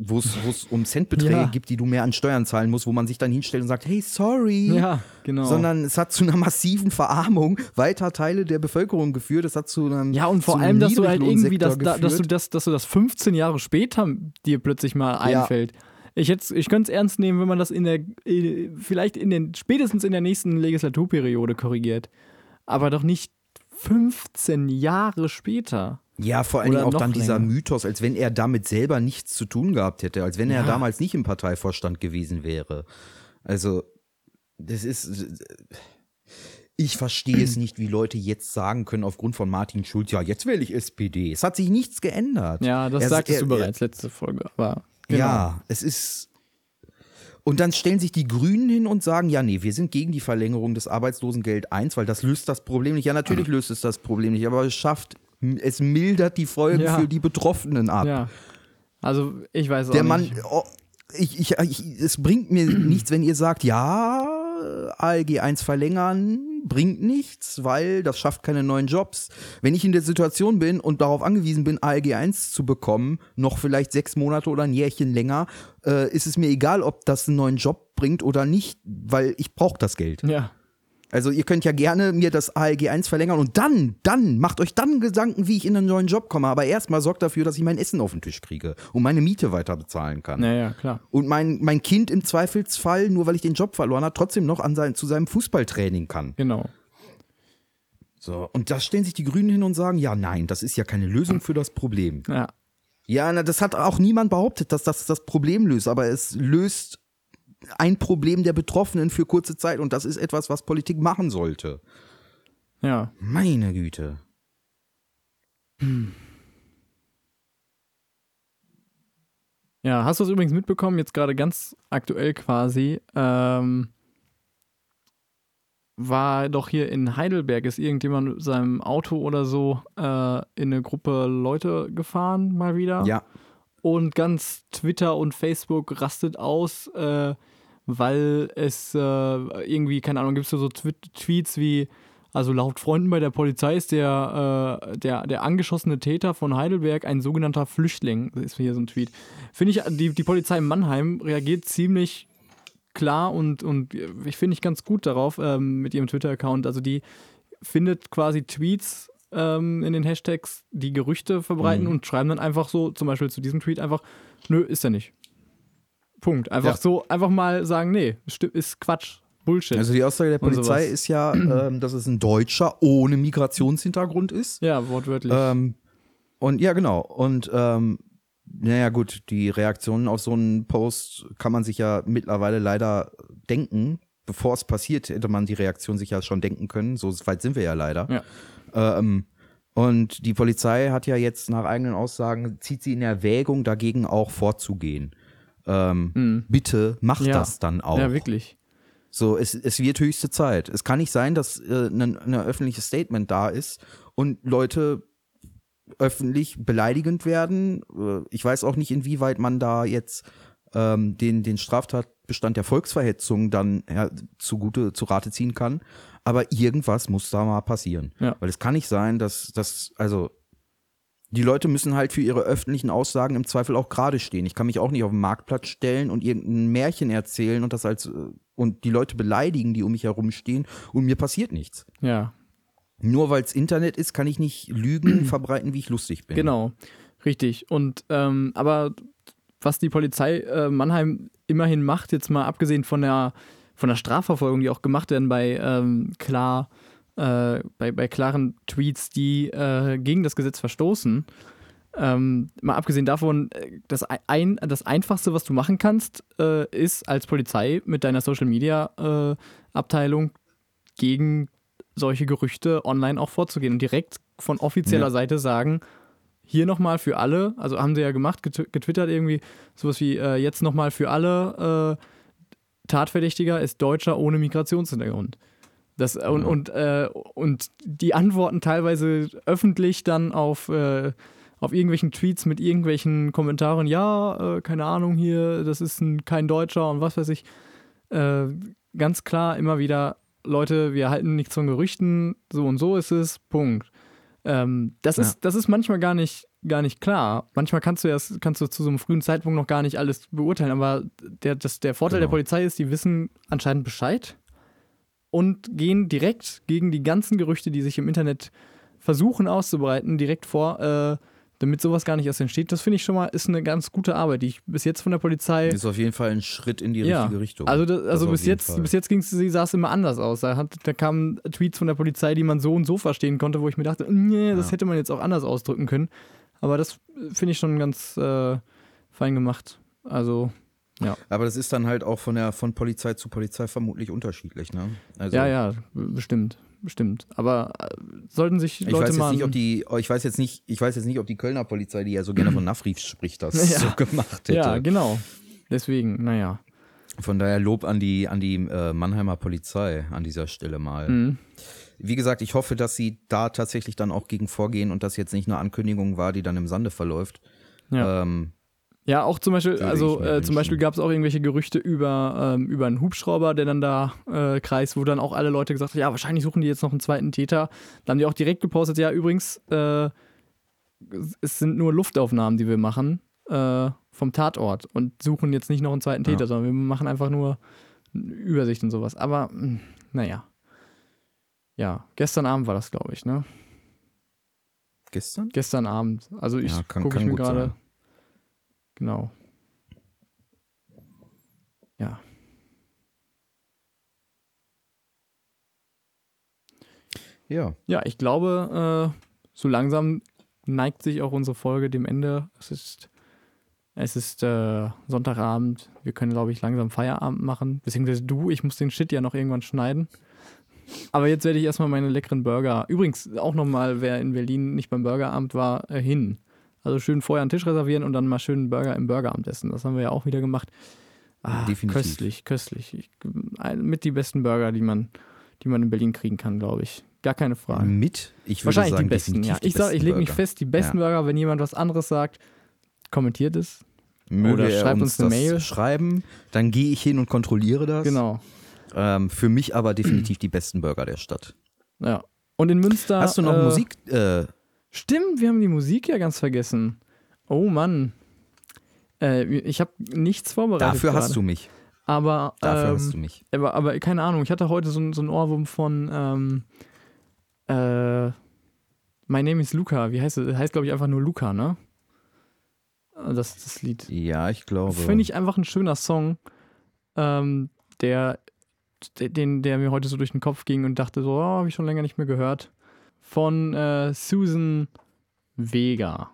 Speaker 2: wo es um Centbeträge
Speaker 1: Ja.
Speaker 2: gibt, die du mehr an Steuern zahlen musst, wo man sich dann hinstellt und sagt, hey, sorry.
Speaker 1: Ja, genau.
Speaker 2: Sondern es hat zu einer massiven Verarmung weiter Teile der Bevölkerung geführt. Es hat zu einem
Speaker 1: ja, und vor allem, dass du halt irgendwie das, da, dass du das, dass du das 15 Jahre später dir plötzlich mal
Speaker 2: Ja.
Speaker 1: einfällt. Ich, hätt's- ich könnte es ernst nehmen, wenn man das in der, vielleicht in den, spätestens in der nächsten Legislaturperiode korrigiert. Aber doch nicht 15 Jahre später.
Speaker 2: Ja, vor allen Dingen auch dann dieser
Speaker 1: länger.
Speaker 2: Mythos, als wenn er damit selber nichts zu tun gehabt hätte, als wenn er
Speaker 1: Ja.
Speaker 2: damals nicht im Parteivorstand gewesen wäre. Also, das ist. Ich verstehe es nicht, wie Leute jetzt sagen können, aufgrund von Martin Schulz, ja, jetzt wähle ich SPD. Es hat sich nichts geändert.
Speaker 1: Ja, das
Speaker 2: Er-
Speaker 1: sagtest
Speaker 2: er-
Speaker 1: du bereits letzte Folge. Aber genau.
Speaker 2: Ja, es ist. Und dann stellen sich die Grünen hin und sagen, ja, nee, wir sind gegen die Verlängerung des Arbeitslosengeld 1, weil das löst das Problem nicht. Ja, natürlich löst es das Problem nicht, aber es schafft, es mildert die Folgen
Speaker 1: Ja.
Speaker 2: für die Betroffenen ab.
Speaker 1: Ja. Also, ich weiß auch
Speaker 2: Der Mann,
Speaker 1: nicht.
Speaker 2: oh, ich, ich, ich, es bringt mir nichts, wenn ihr sagt, ja, ALG 1 verlängern bringt nichts, weil das schafft keine neuen Jobs. Wenn ich in der Situation bin und darauf angewiesen bin, ALG 1 zu bekommen, noch vielleicht sechs Monate oder ein Jährchen länger, äh, ist es mir egal, ob das einen neuen Job bringt oder nicht, weil ich brauche das Geld.
Speaker 1: Ja.
Speaker 2: Also ihr könnt ja gerne mir das ALG 1 verlängern und dann, dann, macht euch dann Gedanken, wie ich in einen neuen Job komme. Aber erstmal sorgt dafür, dass ich mein Essen auf den Tisch kriege und meine Miete weiter bezahlen kann.
Speaker 1: Naja, klar.
Speaker 2: Und mein, mein Kind im Zweifelsfall, nur weil ich den Job verloren habe, trotzdem noch an sein, zu seinem Fußballtraining kann.
Speaker 1: Genau.
Speaker 2: So. Und da stellen sich die Grünen hin und sagen, ja, nein, das ist ja keine Lösung für das Problem.
Speaker 1: Ja.
Speaker 2: Ja, na, das hat auch niemand behauptet, dass das das Problem löst, aber es löst ein Problem der Betroffenen für kurze Zeit und das ist etwas, was Politik machen sollte.
Speaker 1: Ja.
Speaker 2: Meine Güte.
Speaker 1: Ja, hast du es übrigens mitbekommen, jetzt gerade ganz aktuell quasi, ähm, war doch hier in Heidelberg, ist irgendjemand mit seinem Auto oder so äh, in eine Gruppe Leute gefahren, mal wieder.
Speaker 2: Ja.
Speaker 1: Und ganz Twitter und Facebook rastet aus, äh, weil es äh, irgendwie, keine Ahnung, gibt es so Twi Tweets wie, also laut Freunden bei der Polizei ist der, äh, der, der angeschossene Täter von Heidelberg ein sogenannter Flüchtling. Das ist hier so ein Tweet. Finde ich, die, die Polizei in Mannheim reagiert ziemlich klar und, und ich finde ich ganz gut darauf ähm, mit ihrem Twitter-Account. Also die findet quasi Tweets ähm, in den Hashtags, die Gerüchte verbreiten
Speaker 2: Mhm.
Speaker 1: und schreiben dann einfach so, zum Beispiel zu diesem Tweet einfach, nö, ist er nicht. Punkt. Einfach
Speaker 2: Ja.
Speaker 1: so, einfach mal sagen, nee, ist Quatsch, Bullshit.
Speaker 2: Also die Aussage der Polizei
Speaker 1: sowas.
Speaker 2: ist ja, ähm, dass es ein Deutscher ohne Migrationshintergrund ist.
Speaker 1: ja, wortwörtlich.
Speaker 2: Ähm, und ja, genau. Und ähm, naja, gut, die Reaktionen auf so einen Post kann man sich ja mittlerweile leider denken. bevor es passiert, hätte man die Reaktion sich ja schon denken können. So weit sind wir ja leider.
Speaker 1: Ja.
Speaker 2: Ähm, und die Polizei hat ja jetzt nach eigenen Aussagen, zieht sie in Erwägung, dagegen auch vorzugehen. Ähm, Bitte macht
Speaker 1: Ja.
Speaker 2: das dann auch.
Speaker 1: Ja, wirklich.
Speaker 2: So, es, es wird höchste Zeit. Es kann nicht sein, dass äh, ein ein öffentliches Statement da ist und Leute öffentlich beleidigend werden. Äh, Ich weiß auch nicht, inwieweit man da jetzt ähm, den, den Straftatbestand der Volksverhetzung dann ja, zugute zu Rate ziehen kann. Aber irgendwas muss da mal passieren.
Speaker 1: Ja.
Speaker 2: Weil es kann nicht sein, dass, dass, also die Leute müssen halt für ihre öffentlichen Aussagen im Zweifel auch gerade stehen. Ich kann mich auch nicht auf den Marktplatz stellen und irgendein Märchen erzählen und das als äh, und die Leute beleidigen, die um mich herum stehen und mir passiert nichts.
Speaker 1: Ja,
Speaker 2: Nur weil es Internet ist, kann ich nicht Lügen verbreiten, wie ich lustig bin.
Speaker 1: Genau, richtig. Und ähm, aber was die Polizei äh, Mannheim immerhin macht, jetzt mal abgesehen von der von der Strafverfolgung, die auch gemacht werden bei ähm, klar äh, bei, bei klaren Tweets, die äh, gegen das Gesetz verstoßen. Ähm, mal abgesehen davon, äh, das, ein, das Einfachste, was du machen kannst, äh, ist als Polizei mit deiner Social Media äh, Abteilung gegen solche Gerüchte online auch vorzugehen und direkt von offizieller
Speaker 2: Ja.
Speaker 1: Seite sagen, hier nochmal für alle, also haben sie ja gemacht, getw- getwittert irgendwie, sowas wie äh, jetzt nochmal für alle, äh, Tatverdächtiger ist Deutscher ohne Migrationshintergrund. Das, und, und, äh, und die antworten teilweise öffentlich dann auf, äh, auf irgendwelchen Tweets mit irgendwelchen Kommentaren, ja, äh, keine Ahnung hier, das ist ein, kein Deutscher und was weiß ich. Äh, ganz klar immer wieder, Leute, wir halten nichts von Gerüchten, so und so ist es, Punkt. Ähm, das,
Speaker 2: Ja.
Speaker 1: ist, das ist manchmal gar nicht, gar nicht klar. Manchmal kannst du erst, kannst du zu so einem frühen Zeitpunkt noch gar nicht alles beurteilen, aber der, das, der Vorteil der
Speaker 2: Genau.
Speaker 1: Polizei ist, die wissen anscheinend Bescheid und gehen direkt gegen die ganzen Gerüchte, die sich im Internet versuchen auszubreiten, direkt vor, äh, damit sowas gar nicht erst entsteht. Das finde ich schon mal ist eine ganz gute Arbeit, die ich bis jetzt von der Polizei
Speaker 2: Ist auf jeden Fall ein Schritt in die
Speaker 1: ja,
Speaker 2: richtige Richtung.
Speaker 1: Also, das,
Speaker 2: Das
Speaker 1: also
Speaker 2: auf
Speaker 1: bis jetzt,
Speaker 2: Fall.
Speaker 1: bis jetzt ging's, sie sah es immer anders aus. Da, hat, da kamen Tweets von der Polizei, die man so und so verstehen konnte, wo ich mir dachte, nee, das
Speaker 2: Ja.
Speaker 1: hätte man jetzt auch anders ausdrücken können. Aber das äh, finde ich schon ganz äh, fein gemacht. Also,
Speaker 2: Aber das ist dann halt auch von der von Polizei zu Polizei vermutlich unterschiedlich, ne? Also,
Speaker 1: ja, ja, bestimmt, bestimmt. Aber äh, sollten sich
Speaker 2: Ich
Speaker 1: Leute
Speaker 2: weiß jetzt
Speaker 1: mal.
Speaker 2: nicht, ob die, ich weiß jetzt nicht, ich weiß jetzt nicht, ob die Kölner Polizei, die ja so gerne von Nafrief spricht, das
Speaker 1: Ja.
Speaker 2: so gemacht hätte.
Speaker 1: ja, genau. Deswegen, naja.
Speaker 2: Von daher Lob an die, an die äh, Mannheimer Polizei an dieser Stelle mal.
Speaker 1: Mhm.
Speaker 2: Wie gesagt, ich hoffe, dass sie da tatsächlich dann auch gegen vorgehen und das jetzt nicht eine Ankündigung war, die dann im Sande verläuft.
Speaker 1: Ja.
Speaker 2: Ähm,
Speaker 1: Ja, auch zum Beispiel, also äh, zum. Beispiel gab es auch irgendwelche Gerüchte über, ähm, über einen Hubschrauber, der dann da äh, kreist, wo dann auch alle Leute gesagt haben, ja, wahrscheinlich suchen die jetzt noch einen zweiten Täter. Dann haben die auch direkt gepostet, ja, übrigens, äh, es sind nur Luftaufnahmen, die wir machen äh, vom Tatort und suchen jetzt nicht noch einen zweiten Täter,
Speaker 2: Ja.
Speaker 1: sondern wir machen einfach nur Übersicht und sowas. Aber, mh, naja. Ja, gestern Abend war das, glaube ich, ne?
Speaker 2: gestern?
Speaker 1: Gestern Abend. Also ich
Speaker 2: Ja,
Speaker 1: gucke mir gerade. Genau. Ja.
Speaker 2: Ja.
Speaker 1: Ja, ich glaube, äh, so langsam neigt sich auch unsere Folge dem Ende. Es ist, es ist äh, Sonntagabend. Wir können, glaube ich, langsam Feierabend machen. Beziehungsweise du, ich muss den Shit ja noch irgendwann schneiden. Aber jetzt werde ich erstmal meine leckeren Burger. Übrigens auch nochmal, wer in Berlin nicht beim Burgeramt war, äh, hin. Also schön vorher einen Tisch reservieren und dann mal schön einen Burger im Burgeramt essen. Das haben wir ja auch wieder gemacht. Ah,
Speaker 2: Definitiv.
Speaker 1: Köstlich, köstlich. Ich, mit die besten Burger, die man, die man in Berlin kriegen kann, glaube ich. Gar keine Frage.
Speaker 2: Mit, ich würde
Speaker 1: Wahrscheinlich
Speaker 2: sagen,
Speaker 1: die besten, ja.
Speaker 2: die
Speaker 1: Ich sag, ich lege mich fest, die besten Burger, wenn jemand was anderes sagt, kommentiert es.
Speaker 2: Möge
Speaker 1: Oder
Speaker 2: er
Speaker 1: schreibt uns eine Mail.
Speaker 2: Schreiben, dann gehe ich hin und kontrolliere das.
Speaker 1: Genau.
Speaker 2: Ähm, für mich aber definitiv die besten Burger der Stadt.
Speaker 1: Ja. Und in Münster.
Speaker 2: Hast du noch
Speaker 1: äh,
Speaker 2: Musik? Äh,
Speaker 1: Stimmt, wir haben die Musik ja ganz vergessen. Oh Mann. Äh, ich habe nichts vorbereitet.
Speaker 2: dafür hast
Speaker 1: gerade.
Speaker 2: du mich.
Speaker 1: Aber,
Speaker 2: Dafür
Speaker 1: ähm,
Speaker 2: hast du mich.
Speaker 1: aber, aber keine Ahnung, ich hatte heute so, ein- so einen Ohrwurm von ähm, äh, My Name is Luca. Wie heißt es? Heißt, glaube ich, einfach nur Luca, ne? Das, das Lied.
Speaker 2: Ja, ich glaube.
Speaker 1: Finde ich einfach ein schöner Song, ähm, der, der- den, der mir heute so durch den Kopf ging und dachte so, oh, habe ich schon länger nicht mehr gehört. Von äh, Susan Vega.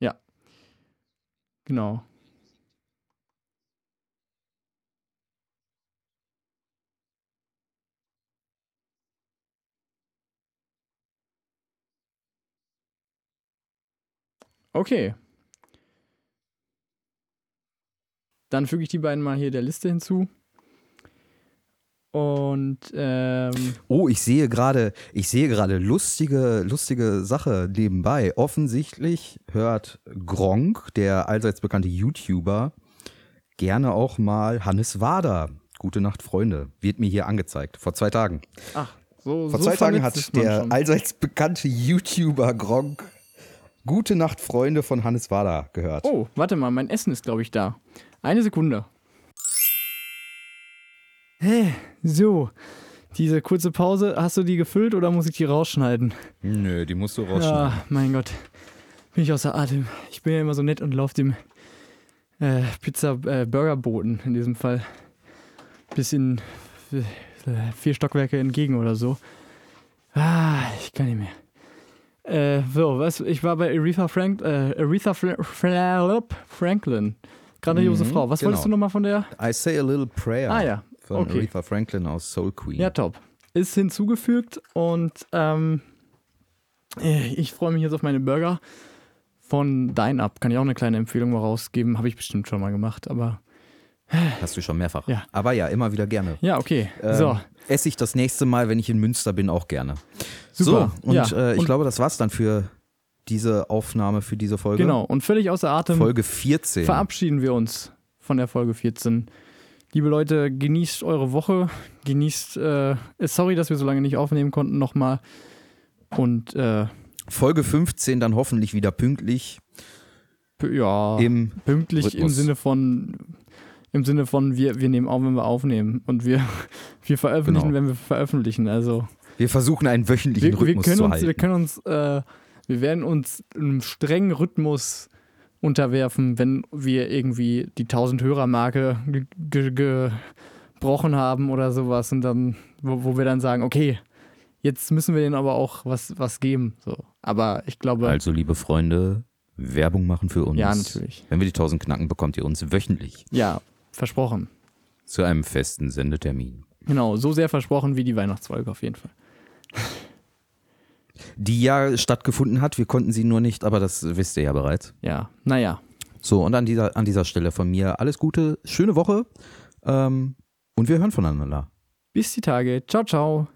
Speaker 1: Ja. Genau. Okay. Dann füge ich die beiden mal hier der Liste hinzu. Und ähm,
Speaker 2: Oh, ich sehe gerade, ich sehe gerade lustige, lustige Sache nebenbei. Offensichtlich hört Gronk, der allseits bekannte YouTuber, gerne auch mal Hannes Wader. Gute Nacht, Freunde. Wird mir hier angezeigt. Vor zwei Tagen.
Speaker 1: ach, so
Speaker 2: Vor
Speaker 1: so
Speaker 2: zwei Tagen hat der
Speaker 1: schon.
Speaker 2: allseits bekannte YouTuber Gronk Gute Nacht, Freunde von Hannes Wader gehört.
Speaker 1: Oh, warte mal, mein Essen ist, glaube ich, da. Eine Sekunde. Hä? So. Diese kurze Pause, hast du die gefüllt oder muss ich die rausschneiden?
Speaker 2: Nö, die musst du
Speaker 1: Ja, mein Gott. Bin ich außer Atem. Ich bin ja immer so nett und laufe dem äh, Pizza-Burger-Boten in diesem Fall bis in äh, vier Stockwerke entgegen oder so. Ah, ich kann nicht mehr. Äh, so, was? Ich war bei Aretha, Frank, äh, Aretha Fra Fra Franklin. Grandiose
Speaker 2: Mhm,
Speaker 1: Frau. Was wolltest
Speaker 2: genau.
Speaker 1: du nochmal von der?
Speaker 2: I Say a Little Prayer
Speaker 1: Ah ja,
Speaker 2: von
Speaker 1: okay.
Speaker 2: Aretha Franklin aus Soul Queen.
Speaker 1: Ja, top. Ist hinzugefügt und ähm, äh, ich freue mich jetzt auf meine Burger von Dine Up. Kann ich auch eine kleine Empfehlung mal rausgeben. Habe ich bestimmt schon mal gemacht, aber
Speaker 2: Hast du schon mehrfach.
Speaker 1: Ja.
Speaker 2: Aber ja, immer wieder gerne.
Speaker 1: ja, okay.
Speaker 2: Ähm,
Speaker 1: so,
Speaker 2: Esse ich das nächste Mal, wenn ich in Münster bin, auch gerne.
Speaker 1: Super.
Speaker 2: So, und
Speaker 1: Ja,
Speaker 2: äh, ich
Speaker 1: und-
Speaker 2: glaube, das war's dann für diese Aufnahme, für diese Folge.
Speaker 1: genau. Und völlig außer Atem
Speaker 2: Folge 14.
Speaker 1: verabschieden wir uns von der Folge 14. Liebe Leute, genießt eure Woche. Genießt, äh, sorry, dass wir so lange nicht aufnehmen konnten nochmal. Und äh,
Speaker 2: Folge 15 dann hoffentlich wieder pünktlich
Speaker 1: ja.
Speaker 2: im
Speaker 1: Pünktlich im
Speaker 2: Rhythmus.
Speaker 1: Sinne von im Sinne von wir, wir nehmen auf, wenn wir aufnehmen und wir, wir veröffentlichen,
Speaker 2: Genau.
Speaker 1: wenn wir veröffentlichen. Also
Speaker 2: Wir versuchen einen wöchentlichen
Speaker 1: wir, wir
Speaker 2: Rhythmus
Speaker 1: können
Speaker 2: zu
Speaker 1: uns,
Speaker 2: halten.
Speaker 1: wir können uns, äh, wir werden uns einem strengen Rhythmus unterwerfen, wenn wir irgendwie die 1000 Hörer-Marke ge ge gebrochen haben oder sowas und dann, wo, wo wir dann sagen, okay, jetzt müssen wir denen aber auch was, was geben. So. Aber ich glaube,
Speaker 2: also, liebe Freunde, Werbung machen für uns.
Speaker 1: ja, natürlich.
Speaker 2: Wenn wir die 1000 knacken, bekommt ihr uns wöchentlich
Speaker 1: Ja, versprochen.
Speaker 2: zu einem festen Sendetermin.
Speaker 1: Genau, so sehr versprochen wie die Weihnachtsfolge auf jeden Fall.
Speaker 2: Die ja stattgefunden hat, wir konnten sie nur nicht, aber das wisst ihr ja bereits.
Speaker 1: Ja, naja.
Speaker 2: So, und an dieser, an dieser Stelle von mir alles Gute, schöne Woche ähm, und wir hören voneinander.
Speaker 1: Bis die Tage. Ciao, ciao.